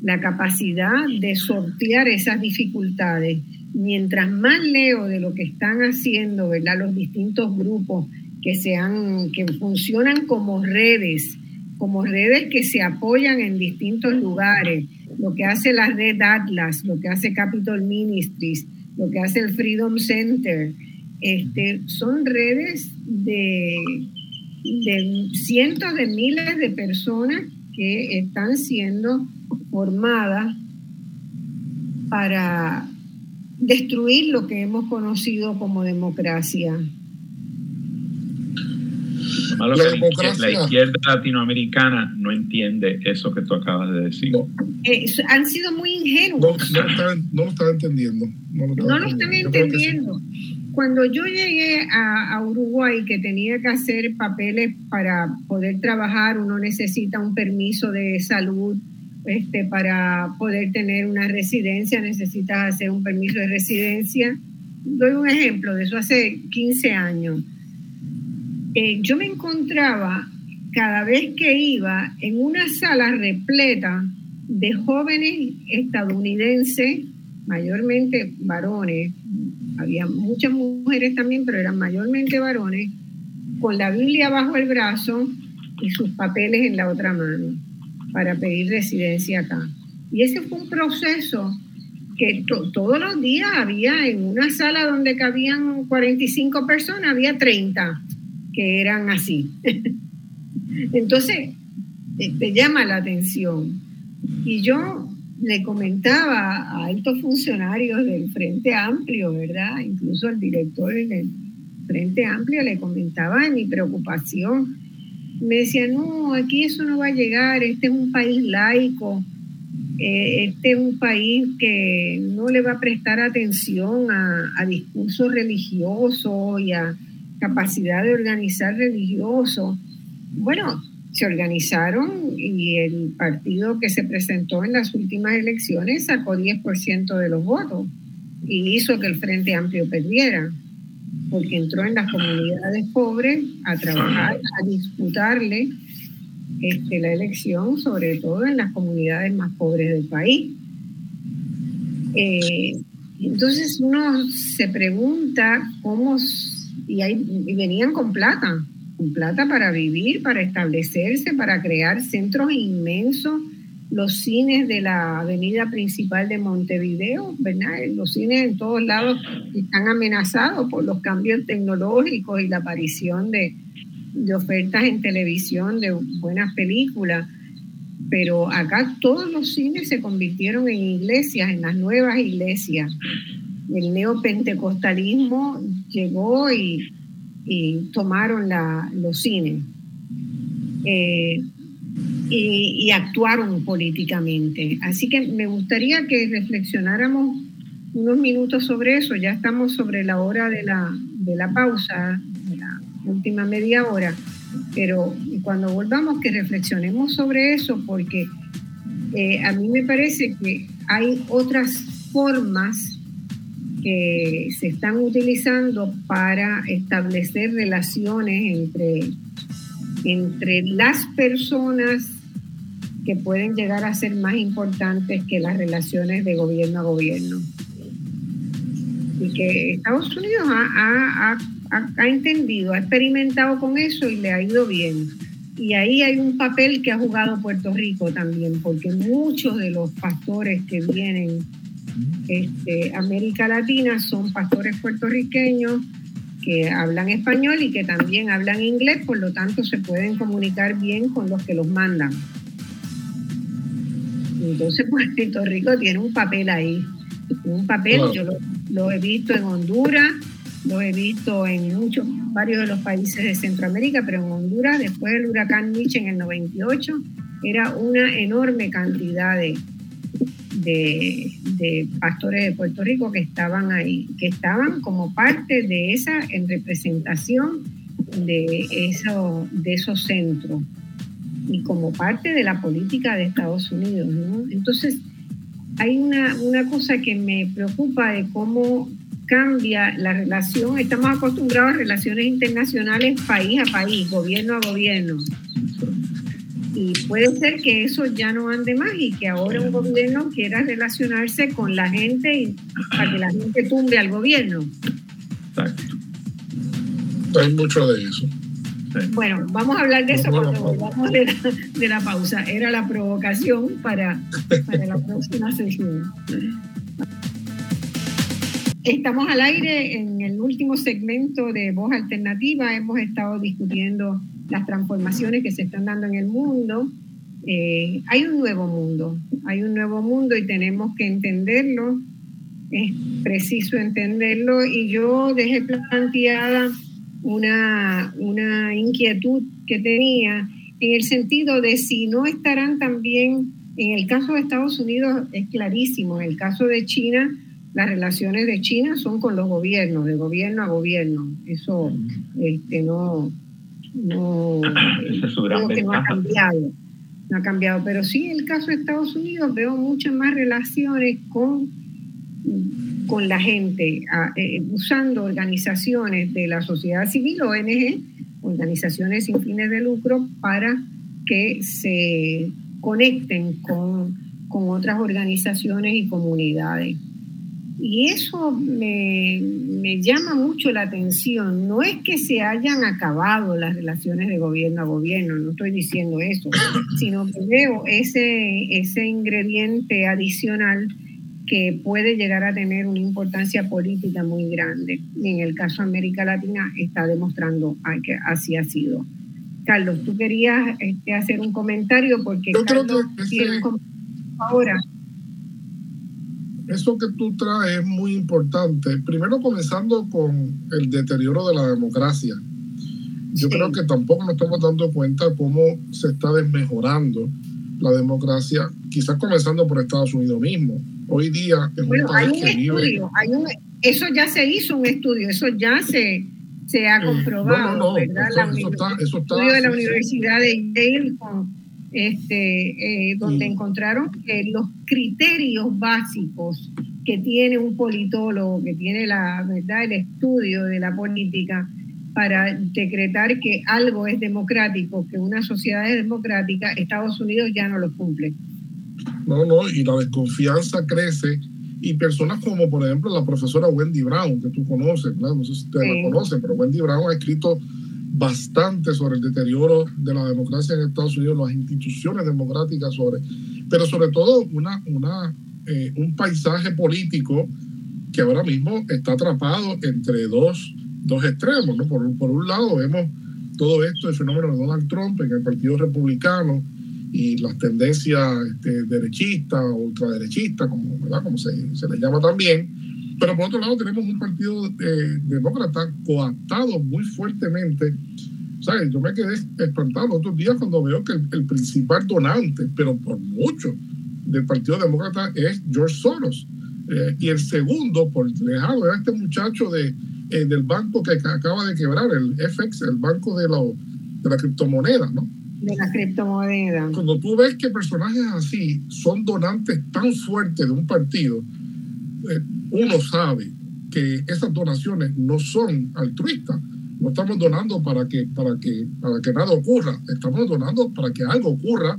la capacidad de sortear esas dificultades. Mientras más leo de lo que están haciendo, ¿verdad? Los distintos grupos que sean, que funcionan como redes, como redes que se apoyan en distintos lugares, lo que hace la red Atlas, lo que hace Capitol Ministries, lo que hace el Freedom Center, este, son redes de, de cientos de miles de personas que están siendo formada para destruir lo que hemos conocido como democracia.
Malo la, democracia, la izquierda latinoamericana no entiende eso que tú acabas de decir.
Eh, han sido muy ingenuos.
No, lo están entendiendo.
No lo, están entendiendo. Cuando yo llegué a, a, Uruguay, que tenía que hacer papeles para poder trabajar, uno necesita un permiso de salud este, para poder tener una residencia necesitas hacer un permiso de residencia. Doy un ejemplo de eso hace 15 años. Eh, yo me encontraba cada vez que iba en una sala repleta de jóvenes estadounidenses, mayormente varones, había muchas mujeres también, pero eran mayormente varones, con la Biblia bajo el brazo y sus papeles en la otra mano para pedir residencia acá. Y ese fue un proceso que todos los días había en una sala donde cabían 45 personas, había 30 que eran así. [LAUGHS] Entonces, te llama la atención. Y yo le comentaba a altos funcionarios del Frente Amplio, ¿verdad? Incluso al director del Frente Amplio le comentaba mi preocupación me decía, no, aquí eso no va a llegar, este es un país laico, eh, este es un país que no le va a prestar atención a, a discursos religiosos y a capacidad de organizar religiosos. Bueno, se organizaron y el partido que se presentó en las últimas elecciones sacó 10% de los votos y hizo que el Frente Amplio perdiera porque entró en las comunidades pobres a trabajar, a disputarle este, la elección, sobre todo en las comunidades más pobres del país. Eh, entonces uno se pregunta cómo, y, y venían con plata, con plata para vivir, para establecerse, para crear centros inmensos los cines de la avenida principal de Montevideo, ¿verdad? Los cines en todos lados están amenazados por los cambios tecnológicos y la aparición de, ofertas en televisión de buenas películas. Pero acá todos los cines se convirtieron en iglesias, en las nuevas iglesias. El neopentecostalismo llegó y, tomaron los cines. Eh, y, actuaron políticamente. Así que me gustaría que reflexionáramos unos minutos sobre eso. Ya estamos sobre la hora de la, de la pausa, de la última media hora, pero cuando volvamos que reflexionemos sobre eso, porque eh, a mí me parece que hay otras formas que se están utilizando para establecer relaciones entre entre las personas que pueden llegar a ser más importantes que las relaciones de gobierno a gobierno. Y que Estados Unidos ha, entendido, ha experimentado con eso y le ha ido bien. Y ahí hay un papel que ha jugado Puerto Rico también, porque muchos de los pastores que vienen este, América Latina son pastores puertorriqueños que hablan español y que también hablan inglés, por lo tanto se pueden comunicar bien con los que los mandan. Entonces, [LAUGHS] Puerto Rico tiene un papel ahí, un papel, yo lo, he visto en Honduras, lo he visto en muchos, varios de los países de Centroamérica, pero en Honduras, después del huracán Nietzsche en el 98, era una enorme cantidad de, de, pastores de Puerto Rico que estaban ahí, que estaban como parte de esa en representación de, eso, de esos centros y como parte de la política de Estados Unidos. Entonces, hay una, una cosa que me preocupa de cómo cambia la relación. Estamos acostumbrados a relaciones internacionales país a país, gobierno a gobierno. Y puede ser que eso ya no ande más y que ahora un gobierno quiera relacionarse con la gente y, para que la gente tumbe al gobierno.
Exacto. Hay mucho de eso.
Bueno, vamos a hablar de eso cuando volvamos de la, de la, pausa. Era la provocación para, para la próxima sesión. Estamos al aire en el último segmento de Voz Alternativa. Hemos estado discutiendo las transformaciones que se están dando en el mundo. Eh, hay un nuevo mundo, hay un nuevo mundo y tenemos que entenderlo, es preciso entenderlo y yo dejé planteada una, una inquietud que tenía en el sentido de si no estarán también, en el caso de Estados Unidos es clarísimo, en el caso de China, las relaciones de China son con los gobiernos, de gobierno a gobierno. Eso este, no, no, que no ha cambiado. No ha cambiado. Pero sí, en el caso de Estados Unidos veo muchas más relaciones con, con la gente, eh, usando organizaciones de la sociedad civil, ONG, organizaciones sin fines de lucro, para que se conecten con, con otras organizaciones y comunidades. Y eso me, llama mucho la atención. No es que se hayan acabado las relaciones de gobierno a gobierno, no estoy diciendo eso, sino que veo ese, ese ingrediente adicional que puede llegar a tener una importancia política muy grande. Y en el caso de América Latina está demostrando que así ha sido. Carlos, tú querías este, hacer un comentario porque Carlos tiene un comentario ahora
eso que tú traes es muy importante. Primero comenzando con el deterioro de la democracia. Yo creo que tampoco nos estamos dando cuenta cómo se está desmejorando la democracia, quizás comenzando por Estados Unidos mismo. Hoy día
es un estudio, eso ya se hizo un estudio, eso ya se, se ha comprobado, no, no, ¿verdad? Eso, está, eso está, estudio de la Universidad de Yale con este, eh, donde encontraron que los criterios básicos que tiene un politólogo, que tiene la verdad el estudio de la política, para decretar que algo es democrático, que una sociedad es democrática, Estados Unidos ya no lo cumple.
No, no, y la desconfianza crece y personas como por ejemplo la profesora Wendy Brown, que tú conoces, no sé si ustedes la conocen, pero Wendy Brown ha escrito bastante sobre el deterioro de la democracia en Estados Unidos, las instituciones democráticas, sobre, pero sobre todo una, una, eh, un paisaje político que ahora mismo está atrapado entre dos, dos extremos. ¿no? Por, por un lado vemos todo esto, el fenómeno de Donald Trump en el Partido Republicano y las tendencias este, derechistas ultraderechistas, como, ¿verdad? como se, se les llama también, pero por otro lado tenemos un partido eh, demócrata coaptado muy fuertemente. ¿Sabes? Yo me quedé espantado los otros días cuando veo que el, principal donante, pero por mucho, del Partido Demócrata es George Soros. Eh, y el segundo, por lejano, era este muchacho de, eh, del banco que acaba de quebrar, el FX, el banco de, de la criptomoneda, ¿no?
De la criptomoneda.
Cuando tú ves que personajes así son donantes tan fuertes de un partido, eh, uno sabe que esas donaciones no son altruistas. No estamos donando para que, para que, para que nada ocurra. Estamos donando para que algo ocurra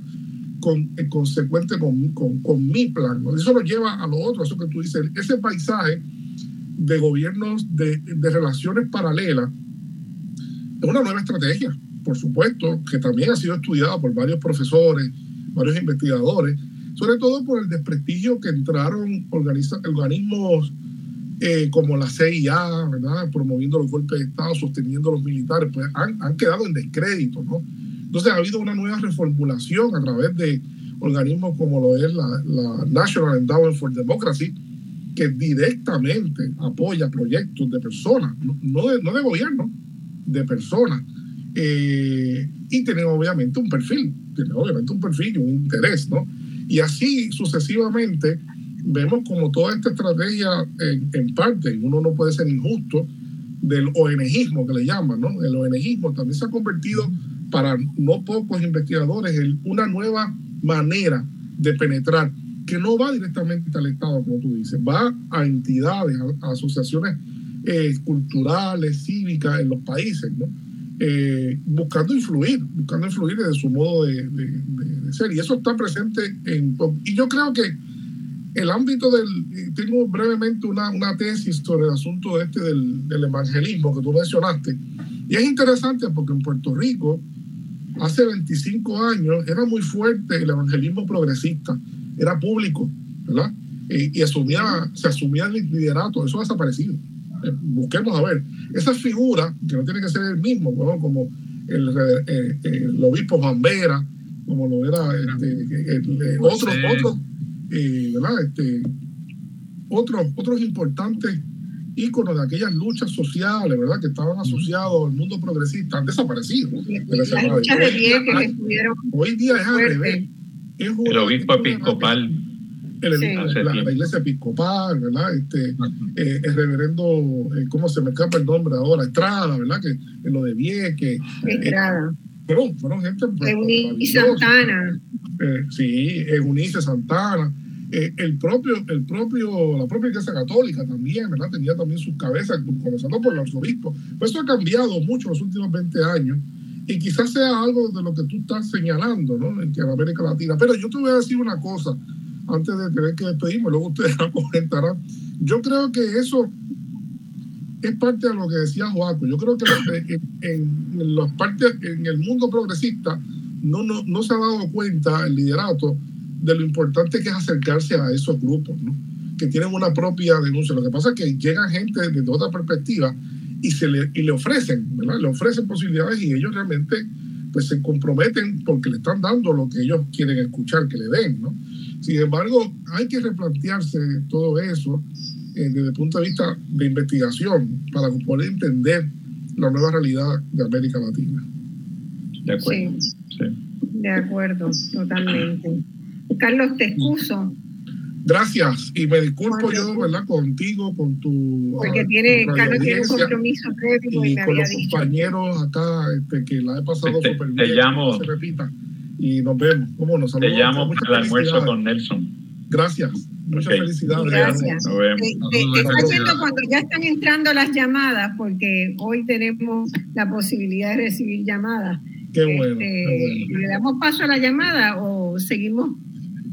con, en consecuente con, con, con, mi plan. Eso lo lleva a lo otro, eso que tú dices. Ese paisaje de gobiernos de, de relaciones paralelas es una nueva estrategia, por supuesto, que también ha sido estudiada por varios profesores, varios investigadores, sobre todo por el desprestigio que entraron organismos eh, como la CIA, promoviendo los golpes de Estado, sosteniendo los militares, pues han, quedado en descrédito. ¿no? Entonces ha habido una nueva reformulación a través de organismos como lo es la, National Endowment for Democracy, que directamente apoya proyectos de personas, no de gobierno, de personas. Eh, y tienen obviamente un perfil, tienen obviamente un perfil y un interés, ¿no? Y así sucesivamente vemos como toda esta estrategia en, parte, uno no puede ser injusto, del ONGismo que le llaman, ¿no? El ONGismo también se ha convertido para no pocos investigadores en una nueva manera de penetrar que no va directamente al Estado, como tú dices, va a entidades, a, asociaciones eh, culturales, cívicas en los países, ¿no? Eh, buscando influir, buscando influir desde su modo de, ser. Y eso está presente en... Y yo creo que el ámbito del... Tengo brevemente una, una tesis sobre el asunto este del, evangelismo que tú mencionaste. Y es interesante porque en Puerto Rico, hace 25 años, era muy fuerte el evangelismo progresista, era público, ¿verdad? Y, y asumía, se asumía el liderato, eso ha desaparecido busquemos a ver, esa figura, que no tiene que ser el mismo, como el, eh, el obispo Vera como lo era este, el, otro, otro, eh, ¿verdad? Este, otros, otros importantes íconos de aquellas luchas sociales, ¿verdad? Que estaban asociados al mundo progresista, han desaparecido. Hoy día es al revés.
el obispo episcopal
la, iglesia episcopal, ¿verdad? Este, eh, el reverendo, eh, ¿cómo se me escapa el nombre ahora? Estrada, ¿verdad? Que en lo de Vieque.
Estrada.
pero fueron gente.
Pues, Eunice Santana.
Eh, sí, Eunice Santana. el propio, el propio, la propia iglesia católica también, ¿verdad? Tenía también sus cabezas, comenzando por el arzobispo. Pues eso ha cambiado mucho en los últimos 20 años y quizás sea algo de lo que tú estás señalando, ¿no? En, en América Latina. Pero yo te voy a decir una cosa antes de tener que despedirme, luego ustedes [LAUGHS] la comentarán. Yo creo que eso es parte de lo que decía Joaco. Yo creo que en, las partes, en el mundo progresista no, no, no se ha dado cuenta el liderato de lo importante que es acercarse a esos grupos, ¿no? que tienen una propia denuncia. Lo que pasa es que llegan gente desde otra perspectiva y, se le, y le ofrecen, ¿verdad? Le ofrecen posibilidades y ellos realmente pues se comprometen porque le están dando lo que ellos quieren escuchar que le den, ¿no? Sin embargo, hay que replantearse todo eso eh, desde el punto de vista de investigación para poder entender la nueva realidad de América Latina.
De acuerdo. Sí, De acuerdo, totalmente. Carlos, te excuso.
Gracias y me disculpo yo, ¿verdad? Contigo, con tu.
Porque ah, tiene, Carlos tiene un compromiso previo
y, con los compañeros acá este, que la he pasado súper bien.
Te llamo.
se repita y nos vemos. ¿Cómo nos
Te llamo para el almuerzo con Nelson.
Gracias. Muchas felicidades.
Gracias. cuando ya están entrando las llamadas, porque hoy tenemos la posibilidad de recibir llamadas.
Qué bueno, este,
¿Le damos paso a la llamada o seguimos?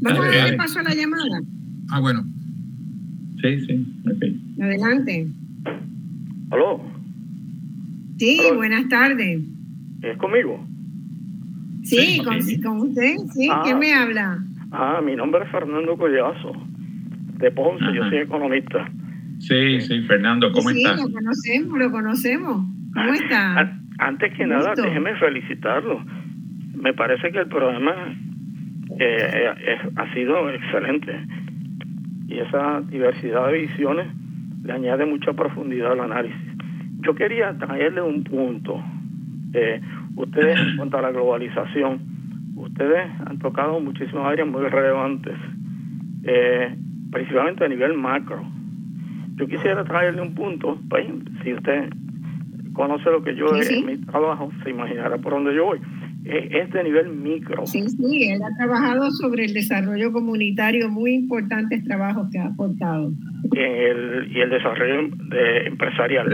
Vamos a darle paso a la llamada.
Ah, bueno.
Sí, sí.
Adelante.
¿Aló?
Sí, buenas tardes.
¿Es conmigo?
Sí, con, usted. Sí, ¿quién ah. me habla?
Ah, mi nombre es Fernando Collazo, de Ponce, yo soy economista.
Sí, sí, Fernando, ¿cómo estás?
Sí, lo conocemos, lo conocemos. ¿Cómo está?
Antes que nada, déjeme felicitarlo. Me parece que el programa eh, ha sido excelente y esa diversidad de visiones le añade mucha profundidad al análisis. Yo quería traerle un punto. Eh, ustedes, en cuanto a la globalización, ustedes han tocado muchísimas áreas muy relevantes, eh, principalmente a nivel macro. Yo quisiera traerle un punto, pues, si usted conoce lo que yo en mi trabajo, se imaginará por dónde yo voy. Eh, es de nivel micro.
Sí, sí, él ha trabajado sobre el desarrollo comunitario, muy importantes trabajos que ha aportado.
El, y el desarrollo de empresarial.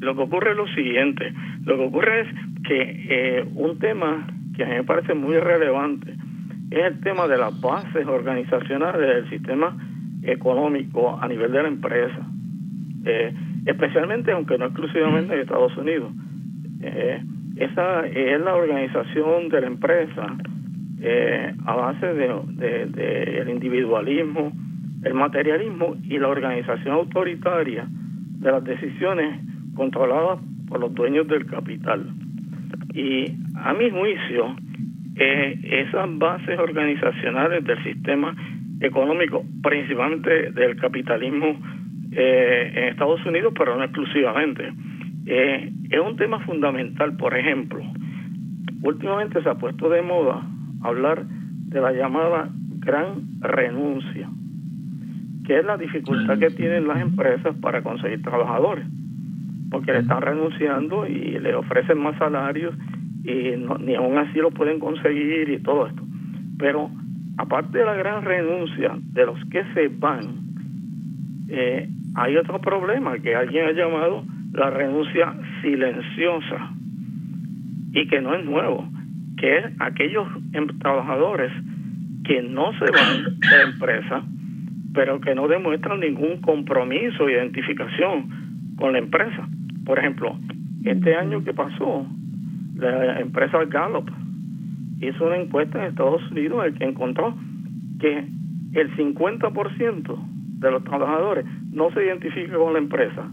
lo que ocurre es lo siguiente, lo que ocurre es que eh, un tema que a mí me parece muy relevante es el tema de las bases organizacionales del sistema económico a nivel de la empresa, eh, especialmente, aunque no exclusivamente en Estados Unidos. Eh, esa es la organización de la empresa eh, a base del de, el individualismo, el materialismo y la organización autoritaria de las decisiones controladas por los dueños del capital. Y a mi juicio, eh, esas bases organizacionales del sistema económico, principalmente del capitalismo eh, en Estados Unidos, pero no exclusivamente, eh, es un tema fundamental. Por ejemplo, últimamente se ha puesto de moda hablar de la llamada gran renuncia, que es la dificultad que tienen las empresas para conseguir trabajadores, porque le están renunciando y le ofrecen más salarios y ni aún así lo pueden conseguir y todo esto. Pero aparte de la gran renuncia de los que se van, eh, hay otro problema que alguien ha llamado la renuncia silenciosa y que no es nuevo, que es aquellos em, trabajadores que no se van de la empresa, pero que no demuestran ningún compromiso identificación con la empresa. Por ejemplo, este año que pasó, la empresa Gallup hizo una encuesta en Estados Unidos en que encontró que el 50% de los trabajadores no se identifica con la empresa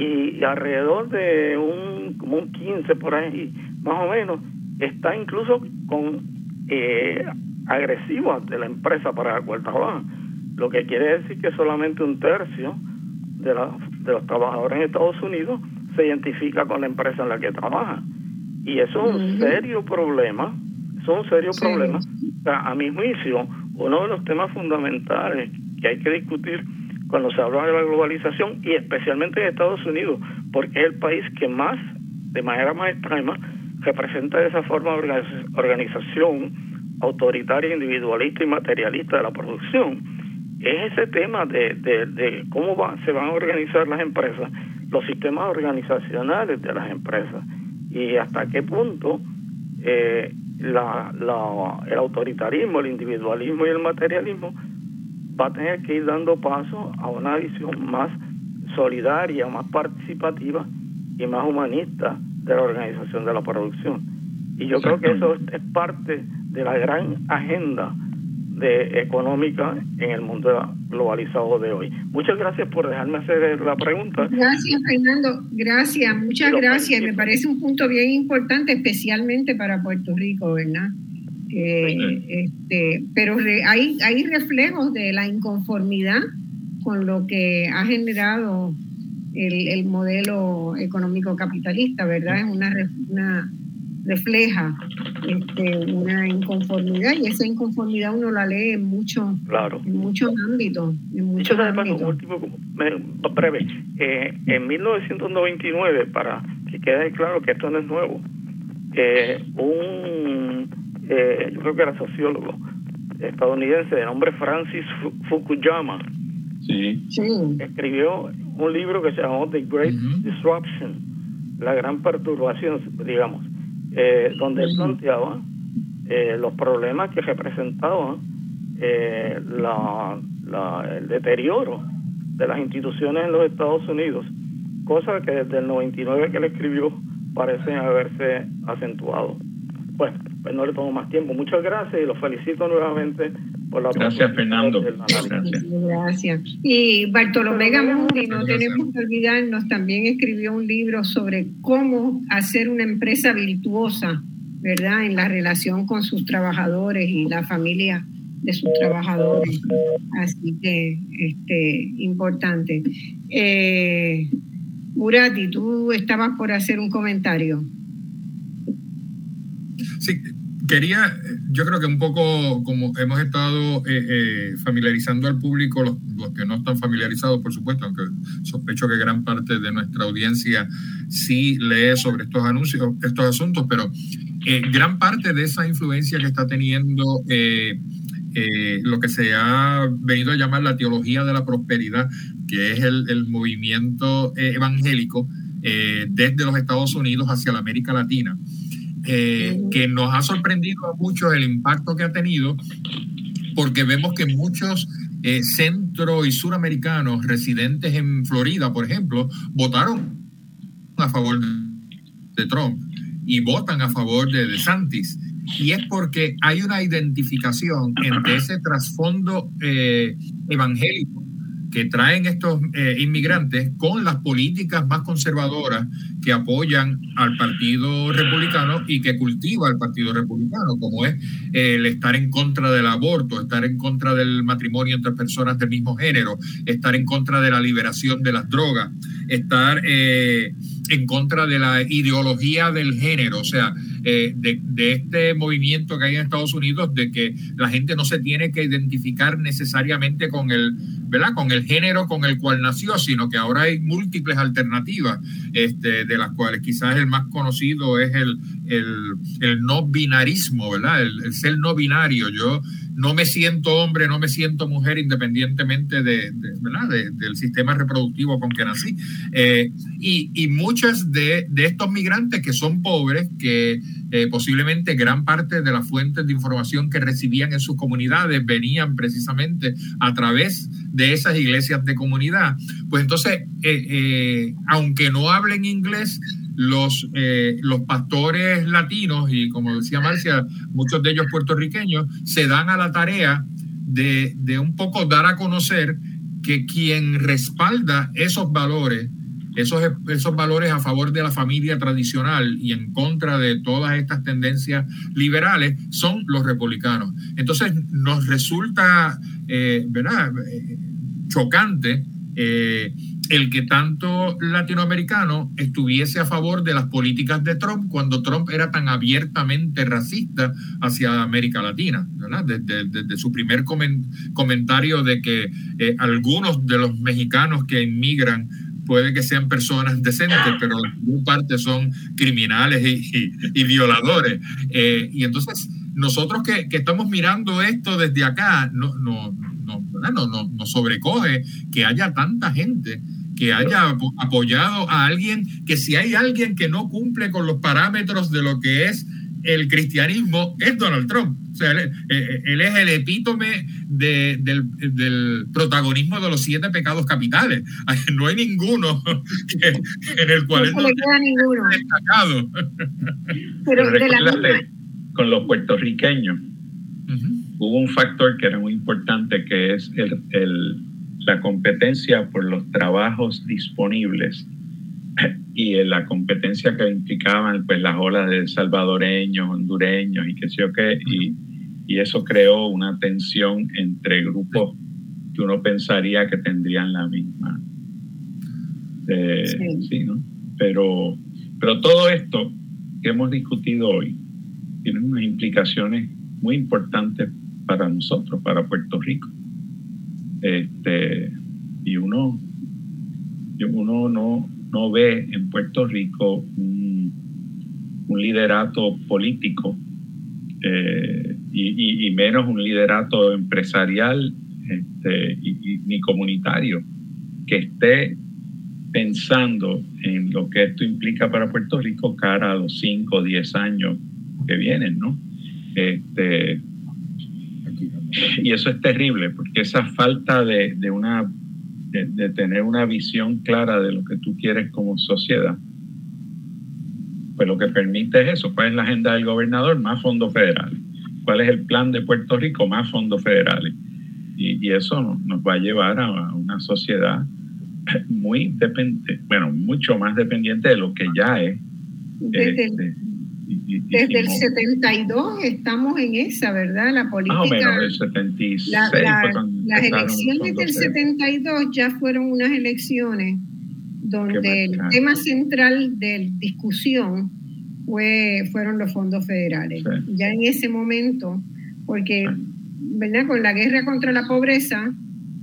y alrededor de un como un 15 por ahí más o menos está incluso con eh, de la empresa para la cual trabajan lo que quiere decir que solamente un tercio de, de los trabajadores en Estados Unidos se identifica con la empresa en la que trabaja. Y eso es un serio problema es un serio problema. A mi juicio uno de los temas fundamentales que hay que discutir cuando se habla de la globalización y especialmente en Estados Unidos, porque es el país que más, de manera más extrema, representa esa forma de organización autoritaria, individualista y materialista de la producción. Es ese tema de, de, cómo va, se van a organizar las empresas, los sistemas organizacionales de las empresas y hasta qué punto eh, la, la, el autoritarismo, el individualismo y el materialismo va a tener que ir dando paso a una visión más solidaria, más participativa y más humanista de la organización de la producción. Y yo creo que eso es parte de la gran agenda de económica en el mundo globalizado de hoy. Muchas gracias por dejarme hacer la pregunta.
Gracias, Fernando. Gracias, muchas gracias. Me parece un punto bien importante, especialmente para Puerto Rico, ¿verdad? Este, pero hay, hay reflejos de la inconformidad con lo que ha generado el, el modelo económico capitalista, ¿verdad? Es una, una refleja este, una inconformidad y esa inconformidad uno la lee en, mucho,
claro.
en muchos ámbitos. En muchos ámbitos.
Último, breve, eh, en 1999, para que quede claro que esto no es nuevo, eh, un eh, yo creo que era sociólogo, estadounidense de nombre Francis Fukuyama. Sí. Escribió un libro que se llamó The Great Disruption, la gran perturbación, digamos, eh, donde él planteaba eh, los problemas que representaba eh, la, el deterioro de las instituciones en los Estados Unidos, cosa que desde el 99 que él escribió parecen haberse acentuado. Bueno, pues no le tomo más tiempo. Muchas gracias y los felicito nuevamente por la
Gracias, Fernando.
Gracias. Y Bartolomé Gamundi, no tenemos que olvidarnos, también escribió un libro sobre cómo hacer una empresa virtuosa, ¿verdad? En la relación con sus trabajadores y la familia de sus trabajadores. Así que, este, importante. Eh, Murati, tú estabas por hacer un comentario.
Quería, yo creo que un poco como hemos estado eh, eh, familiarizando al público, los, que no están familiarizados, por supuesto, aunque sospecho que gran parte de nuestra audiencia sí lee sobre estos anuncios, estos asuntos, pero eh, gran parte de esa influencia que está teniendo lo que se ha venido a llamar la teología de la prosperidad, que es el movimiento evangélico desde los Estados Unidos hacia la América Latina eh, que nos ha sorprendido a muchos el impacto que ha tenido, porque vemos que muchos eh, centro y suramericanos residentes en Florida, por ejemplo, votaron a favor de Trump y votan a favor de DeSantis. Y es porque hay una identificación entre ese trasfondo eh, evangélico que traen estos eh, inmigrantes con las políticas más conservadoras que apoyan al Partido Republicano y que cultiva al Partido Republicano, como es el estar en contra del aborto, estar en contra del matrimonio entre personas del mismo género, estar en contra de la liberación de las drogas, estar eh, en contra de la ideología del género, o sea, eh, de, de, este movimiento que hay en Estados Unidos de que la gente no se tiene que identificar necesariamente con el, ¿verdad? Con el género con el cual nació, sino que ahora hay múltiples alternativas, este, de las cuales quizás el más conocido es el, el, no binarismo, ¿verdad? El, ser no binario. Yo no me siento hombre, no me siento mujer independientemente de, ¿verdad? del sistema reproductivo con que nací. Eh, y, y muchas de, de estos migrantes que son pobres, que eh, posiblemente gran parte de las fuentes de información que recibían en sus comunidades venían precisamente a través de esas iglesias de comunidad. Pues entonces, eh, eh, aunque no hablen inglés, los, los pastores latinos, y como decía Marcia, muchos de ellos puertorriqueños, se dan a la tarea de, de un poco dar a conocer que quien respalda esos valores esos, esos valores a favor de la familia tradicional y en contra de todas estas tendencias liberales son los republicanos. Entonces nos resulta, eh, ¿verdad? Eh, chocante eh, el que tanto latinoamericano estuviese a favor de las políticas de Trump cuando Trump era tan abiertamente racista hacia América Latina, ¿verdad? Desde, su primer comentario de que algunos de los mexicanos que inmigran puede que sean personas decentes, pero en parte son criminales y, violadores. Eh, y entonces, nosotros que, estamos mirando esto desde acá, no, no, no, no, nos sobrecoge que haya tanta gente que haya apoyado a alguien, que si hay alguien que no cumple con los parámetros de lo que es el cristianismo, es Donald Trump. O sea, él, eh, es el epítome del, protagonismo de los siete pecados capitales. [LAUGHS] No hay ninguno en el cual
no, ninguno.
destacado. Pero con los puertorriqueños hubo un factor que era muy importante que es el, la competencia por los trabajos disponibles y en la competencia que implicaban pues las olas de salvadoreños, hondureños y qué sé yo qué, y, y eso creó una tensión entre grupos que uno pensaría que tendrían la misma. Eh, sí. ¿no? Pero, pero todo esto que hemos discutido hoy tiene unas implicaciones muy importantes para nosotros, para Puerto Rico. Este, y uno, uno no, no ve en Puerto Rico un, liderato político eh, y, menos un liderato empresarial este, ni comunitario que esté pensando en lo que esto implica para Puerto Rico cara a los 5 o 10 años que vienen, ¿no? Este, y eso es terrible, porque esa falta de, de una de, tener una visión clara de lo que tú quieres como sociedad, pues lo que permite es eso. ¿Cuál es la agenda del gobernador? Más fondos federales. ¿Cuál es el plan de Puerto Rico? Más fondos federales. Y, y eso nos va a llevar a una sociedad muy dependiente, bueno, mucho más dependiente de lo que ya es.
Desde, desde el 72 estamos en esa, ¿verdad? La política. Más o menos, el 76. las elecciones del 72 ya fueron unas elecciones donde el tema central de discusión fue, fueron los fondos federales. Ya en ese momento, porque, ¿verdad? Con la guerra contra la pobreza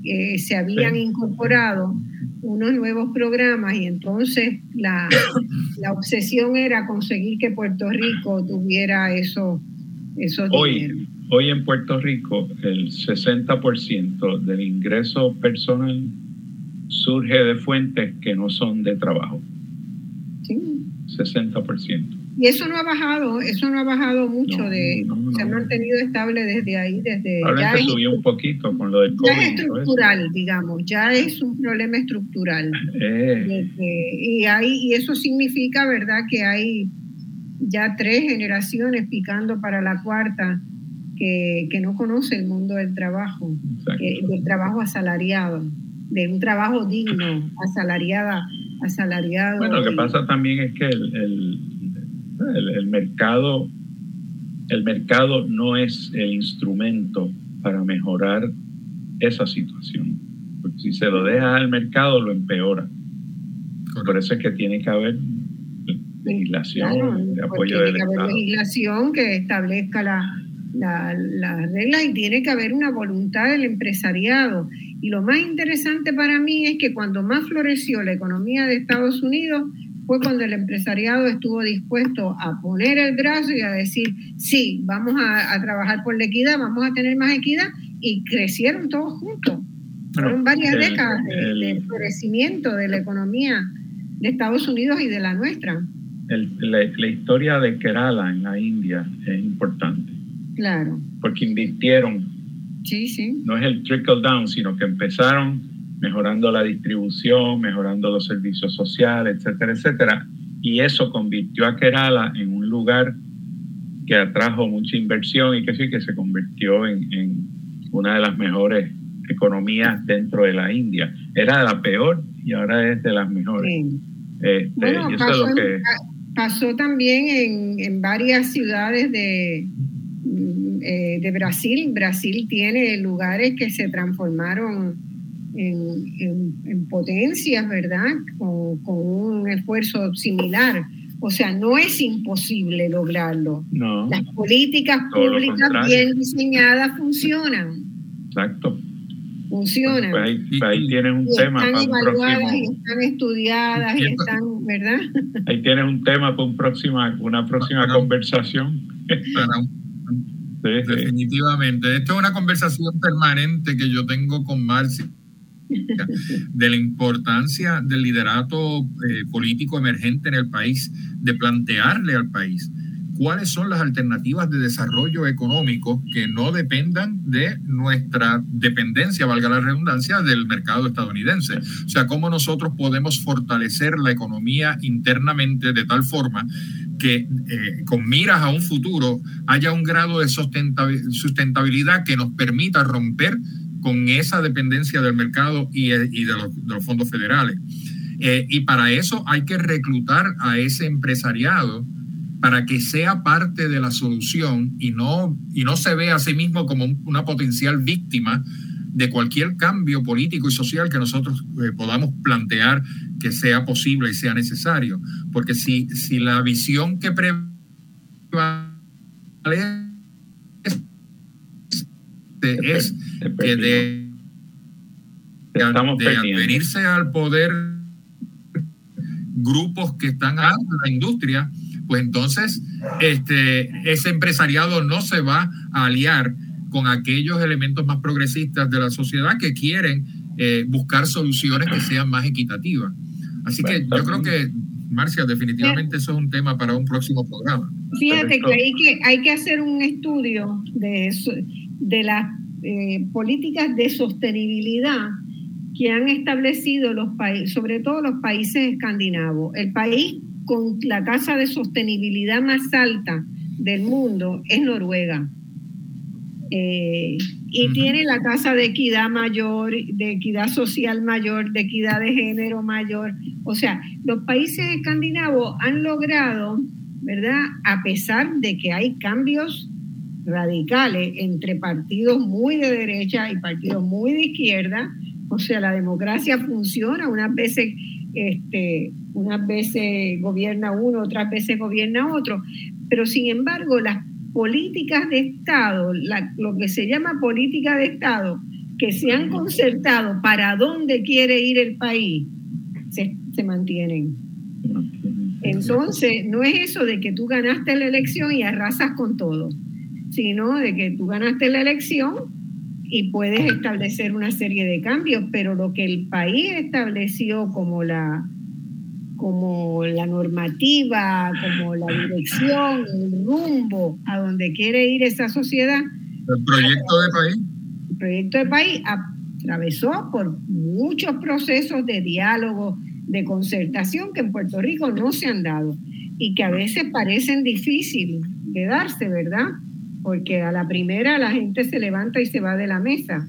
eh, se habían incorporado unos nuevos programas y entonces la, [COUGHS] la, obsesión era conseguir que Puerto Rico tuviera eso, esos
hoy, Hoy en Puerto Rico el 60% del ingreso personal surge de fuentes que no son de trabajo. Sí. 60%.
Y eso no ha bajado, eso no ha bajado mucho, de se ha mantenido estable desde ahí, desde...
ya subió un poquito con lo del COVID.
Ya es estructural, digamos, ya es un problema estructural. Eh. y, hay, y eso significa, ¿verdad?, que hay ya tres generaciones picando para la cuarta que, que no conoce el mundo del trabajo, del trabajo asalariado, de un trabajo digno, asalariada, asalariado.
Bueno, lo que pasa también es que el el, mercado, el mercado no es el instrumento para mejorar esa situación. Porque si se lo deja al mercado, lo empeora. Por eso es que tiene que haber legislación de apoyo del Tiene que haber
legislación que establezca las la, reglas y tiene que haber una voluntad del empresariado. Y lo más interesante para mí es que cuando más floreció la economía de Estados Unidos, fue cuando el empresariado estuvo dispuesto a poner el brazo y a decir, sí, vamos a, trabajar por la equidad, vamos a tener más equidad, y crecieron todos juntos. Fueron varias décadas de, crecimiento de la economía de Estados Unidos y de la nuestra.
la, historia de Kerala en la India es importante.
Claro.
Porque invirtieron.
Sí, sí.
No es el trickle down, sino que empezaron mejorando la distribución, mejorando los servicios sociales, etcétera, etcétera. Y eso convirtió a Kerala en un lugar que atrajo mucha inversión y que sí, que se convirtió en, una de las mejores economías dentro de la India. Era la peor y ahora es de las mejores.
Este, pasó, pasó, también en, en varias ciudades de, eh, de Brasil. Brasil tiene lugares que se transformaron en, potencias, ¿verdad? Con, un esfuerzo similar. O sea, no es imposible lograrlo.
No,
Las políticas públicas bien diseñadas funcionan.
Exacto.
Funcionan.
Pues ahí, pues tienes un tema
están evaluadas y están estudiadas y están, ¿verdad? [LAUGHS]
Ahí tienes un tema para un próxima, una próxima conversación. [LAUGHS]
Definitivamente. Esto es una conversación permanente que yo tengo con Marci de la importancia del liderato eh, político emergente en el país, de plantearle al país cuáles son las alternativas de desarrollo económico que no dependan de nuestra dependencia, valga la redundancia, del mercado estadounidense. O sea, cómo nosotros podemos fortalecer la economía internamente de tal forma que eh, con miras a un futuro haya un grado de sustentabilidad que nos permita romper con esa dependencia del mercado y, de, los, fondos federales. Eh, y para eso hay que reclutar a ese empresariado para que sea parte de la solución y no, y no se vea a sí mismo como una potencial víctima de cualquier cambio político y social que nosotros eh, podamos plantear que sea posible y sea necesario. Porque si, si la visión que prevalece es que de, adherirse al poder grupos que están a la industria pues entonces este, ese empresariado no se va a aliar con aquellos elementos más progresistas de la sociedad que quieren eh, buscar soluciones que sean más equitativas. Así que yo creo que, Marcia, definitivamente eso es un tema para un próximo programa.
Fíjate que hay que, hay que hacer un estudio de, de las eh, políticas de sostenibilidad que han establecido los países, sobre todo los países escandinavos. El país con la tasa de sostenibilidad más alta del mundo es Noruega. Eh, y tiene la tasa de equidad mayor, de equidad social mayor, de equidad de género mayor. O sea, los países escandinavos han logrado, ¿verdad? A pesar de que hay cambios radicales entre partidos muy de derecha y partidos muy de izquierda, o sea, la democracia funciona, unas veces, este, unas veces gobierna uno, otras veces gobierna otro, pero sin embargo las políticas de Estado, lo que se llama política de Estado, que se han concertado para dónde quiere ir el país, se, se mantienen. Entonces, no es eso de que tú ganaste la elección y arrasas con todo, sino de que tú ganaste la elección y puedes establecer una serie de cambios, pero lo que el país estableció como la, como la normativa, como la dirección, el rumbo a donde quiere ir esa sociedad.
El proyecto de país.
El proyecto de país atravesó por muchos procesos de diálogo, de concertación que en Puerto Rico no se han dado y que a veces parecen difíciles de darse, ¿verdad? Porque a la primera la gente se levanta y se va de la mesa.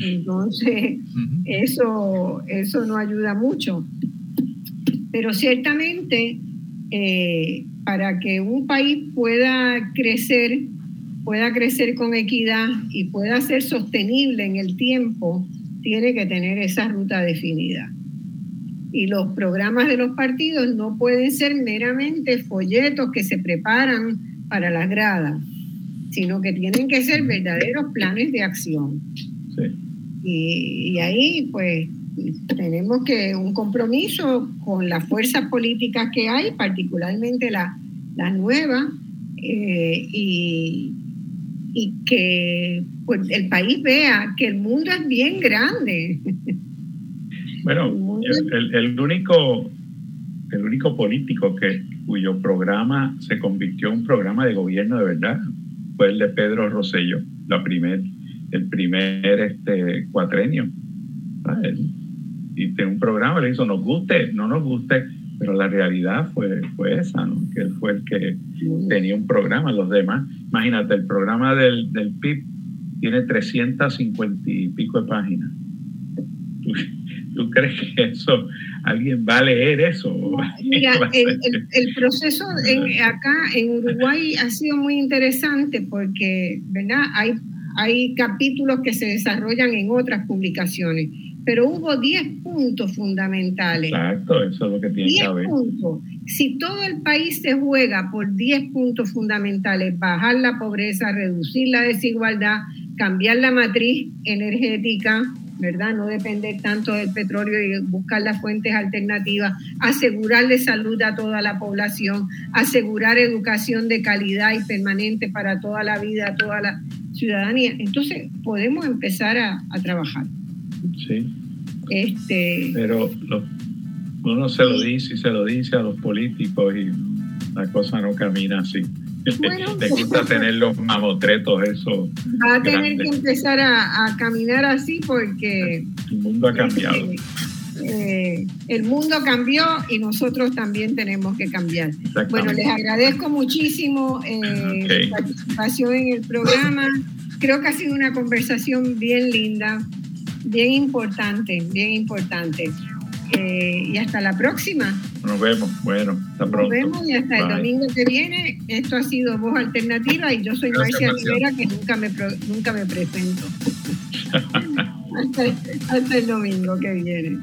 Entonces, eso, eso no ayuda mucho. Pero ciertamente, eh, para que un país pueda crecer, pueda crecer con equidad y pueda ser sostenible en el tiempo, tiene que tener esa ruta definida. Y los programas de los partidos no pueden ser meramente folletos que se preparan para las gradas sino que tienen que ser verdaderos planes de acción. Y, ahí, pues, tenemos que un compromiso con las fuerzas políticas que hay, particularmente las la nuevas, eh, y, que pues, el país vea que el mundo es bien grande. [LAUGHS]
Bueno, el, el, único el único político que cuyo programa se convirtió en un programa de gobierno de verdad fue el de Pedro Rosello, la primer, el primer este, cuatrenio. Ah, y tiene un programa, le hizo, nos guste, no nos guste, pero la realidad fue, fue esa, ¿no? que él fue el que tenía un programa, los demás. Imagínate, el programa del, del PIB tiene 350 y pico de páginas. ¿Tú, crees que eso, alguien va a leer eso?
Mira, [LAUGHS] el, proceso acá en Uruguay ha sido muy interesante porque, ¿verdad? Hay, hay capítulos que se desarrollan en otras publicaciones, pero hubo 10 puntos fundamentales.
Exacto, eso es lo que tiene que haber.
Puntos. Si todo el país se juega por 10 puntos fundamentales, bajar la pobreza, reducir la desigualdad, cambiar la matriz energética, ¿verdad? No depender tanto del petróleo y buscar las fuentes alternativas, asegurarle salud a toda la población, asegurar educación de calidad y permanente para toda la vida, a toda la ciudadanía. Entonces podemos empezar a, trabajar.
Sí.
Este,
Pero uno se lo dice y se lo dice a los políticos y la cosa no camina así. Bueno, Te gusta tener los mamotretos, eso.
Va a tener que empezar a, caminar así porque.
El mundo ha cambiado.
Eh, eh, el mundo cambió y nosotros también tenemos que cambiar. Bueno, les agradezco muchísimo eh, su participación en el programa. Creo que ha sido una conversación bien linda, bien importante, bien importante. Eh, y hasta la próxima.
Nos vemos, bueno, hasta pronto.
Nos vemos y hasta el domingo que viene. Esto ha sido Voz Alternativa y yo soy Marcia Rivera, que nunca me, nunca me presento. [LAUGHS] hasta el domingo que viene.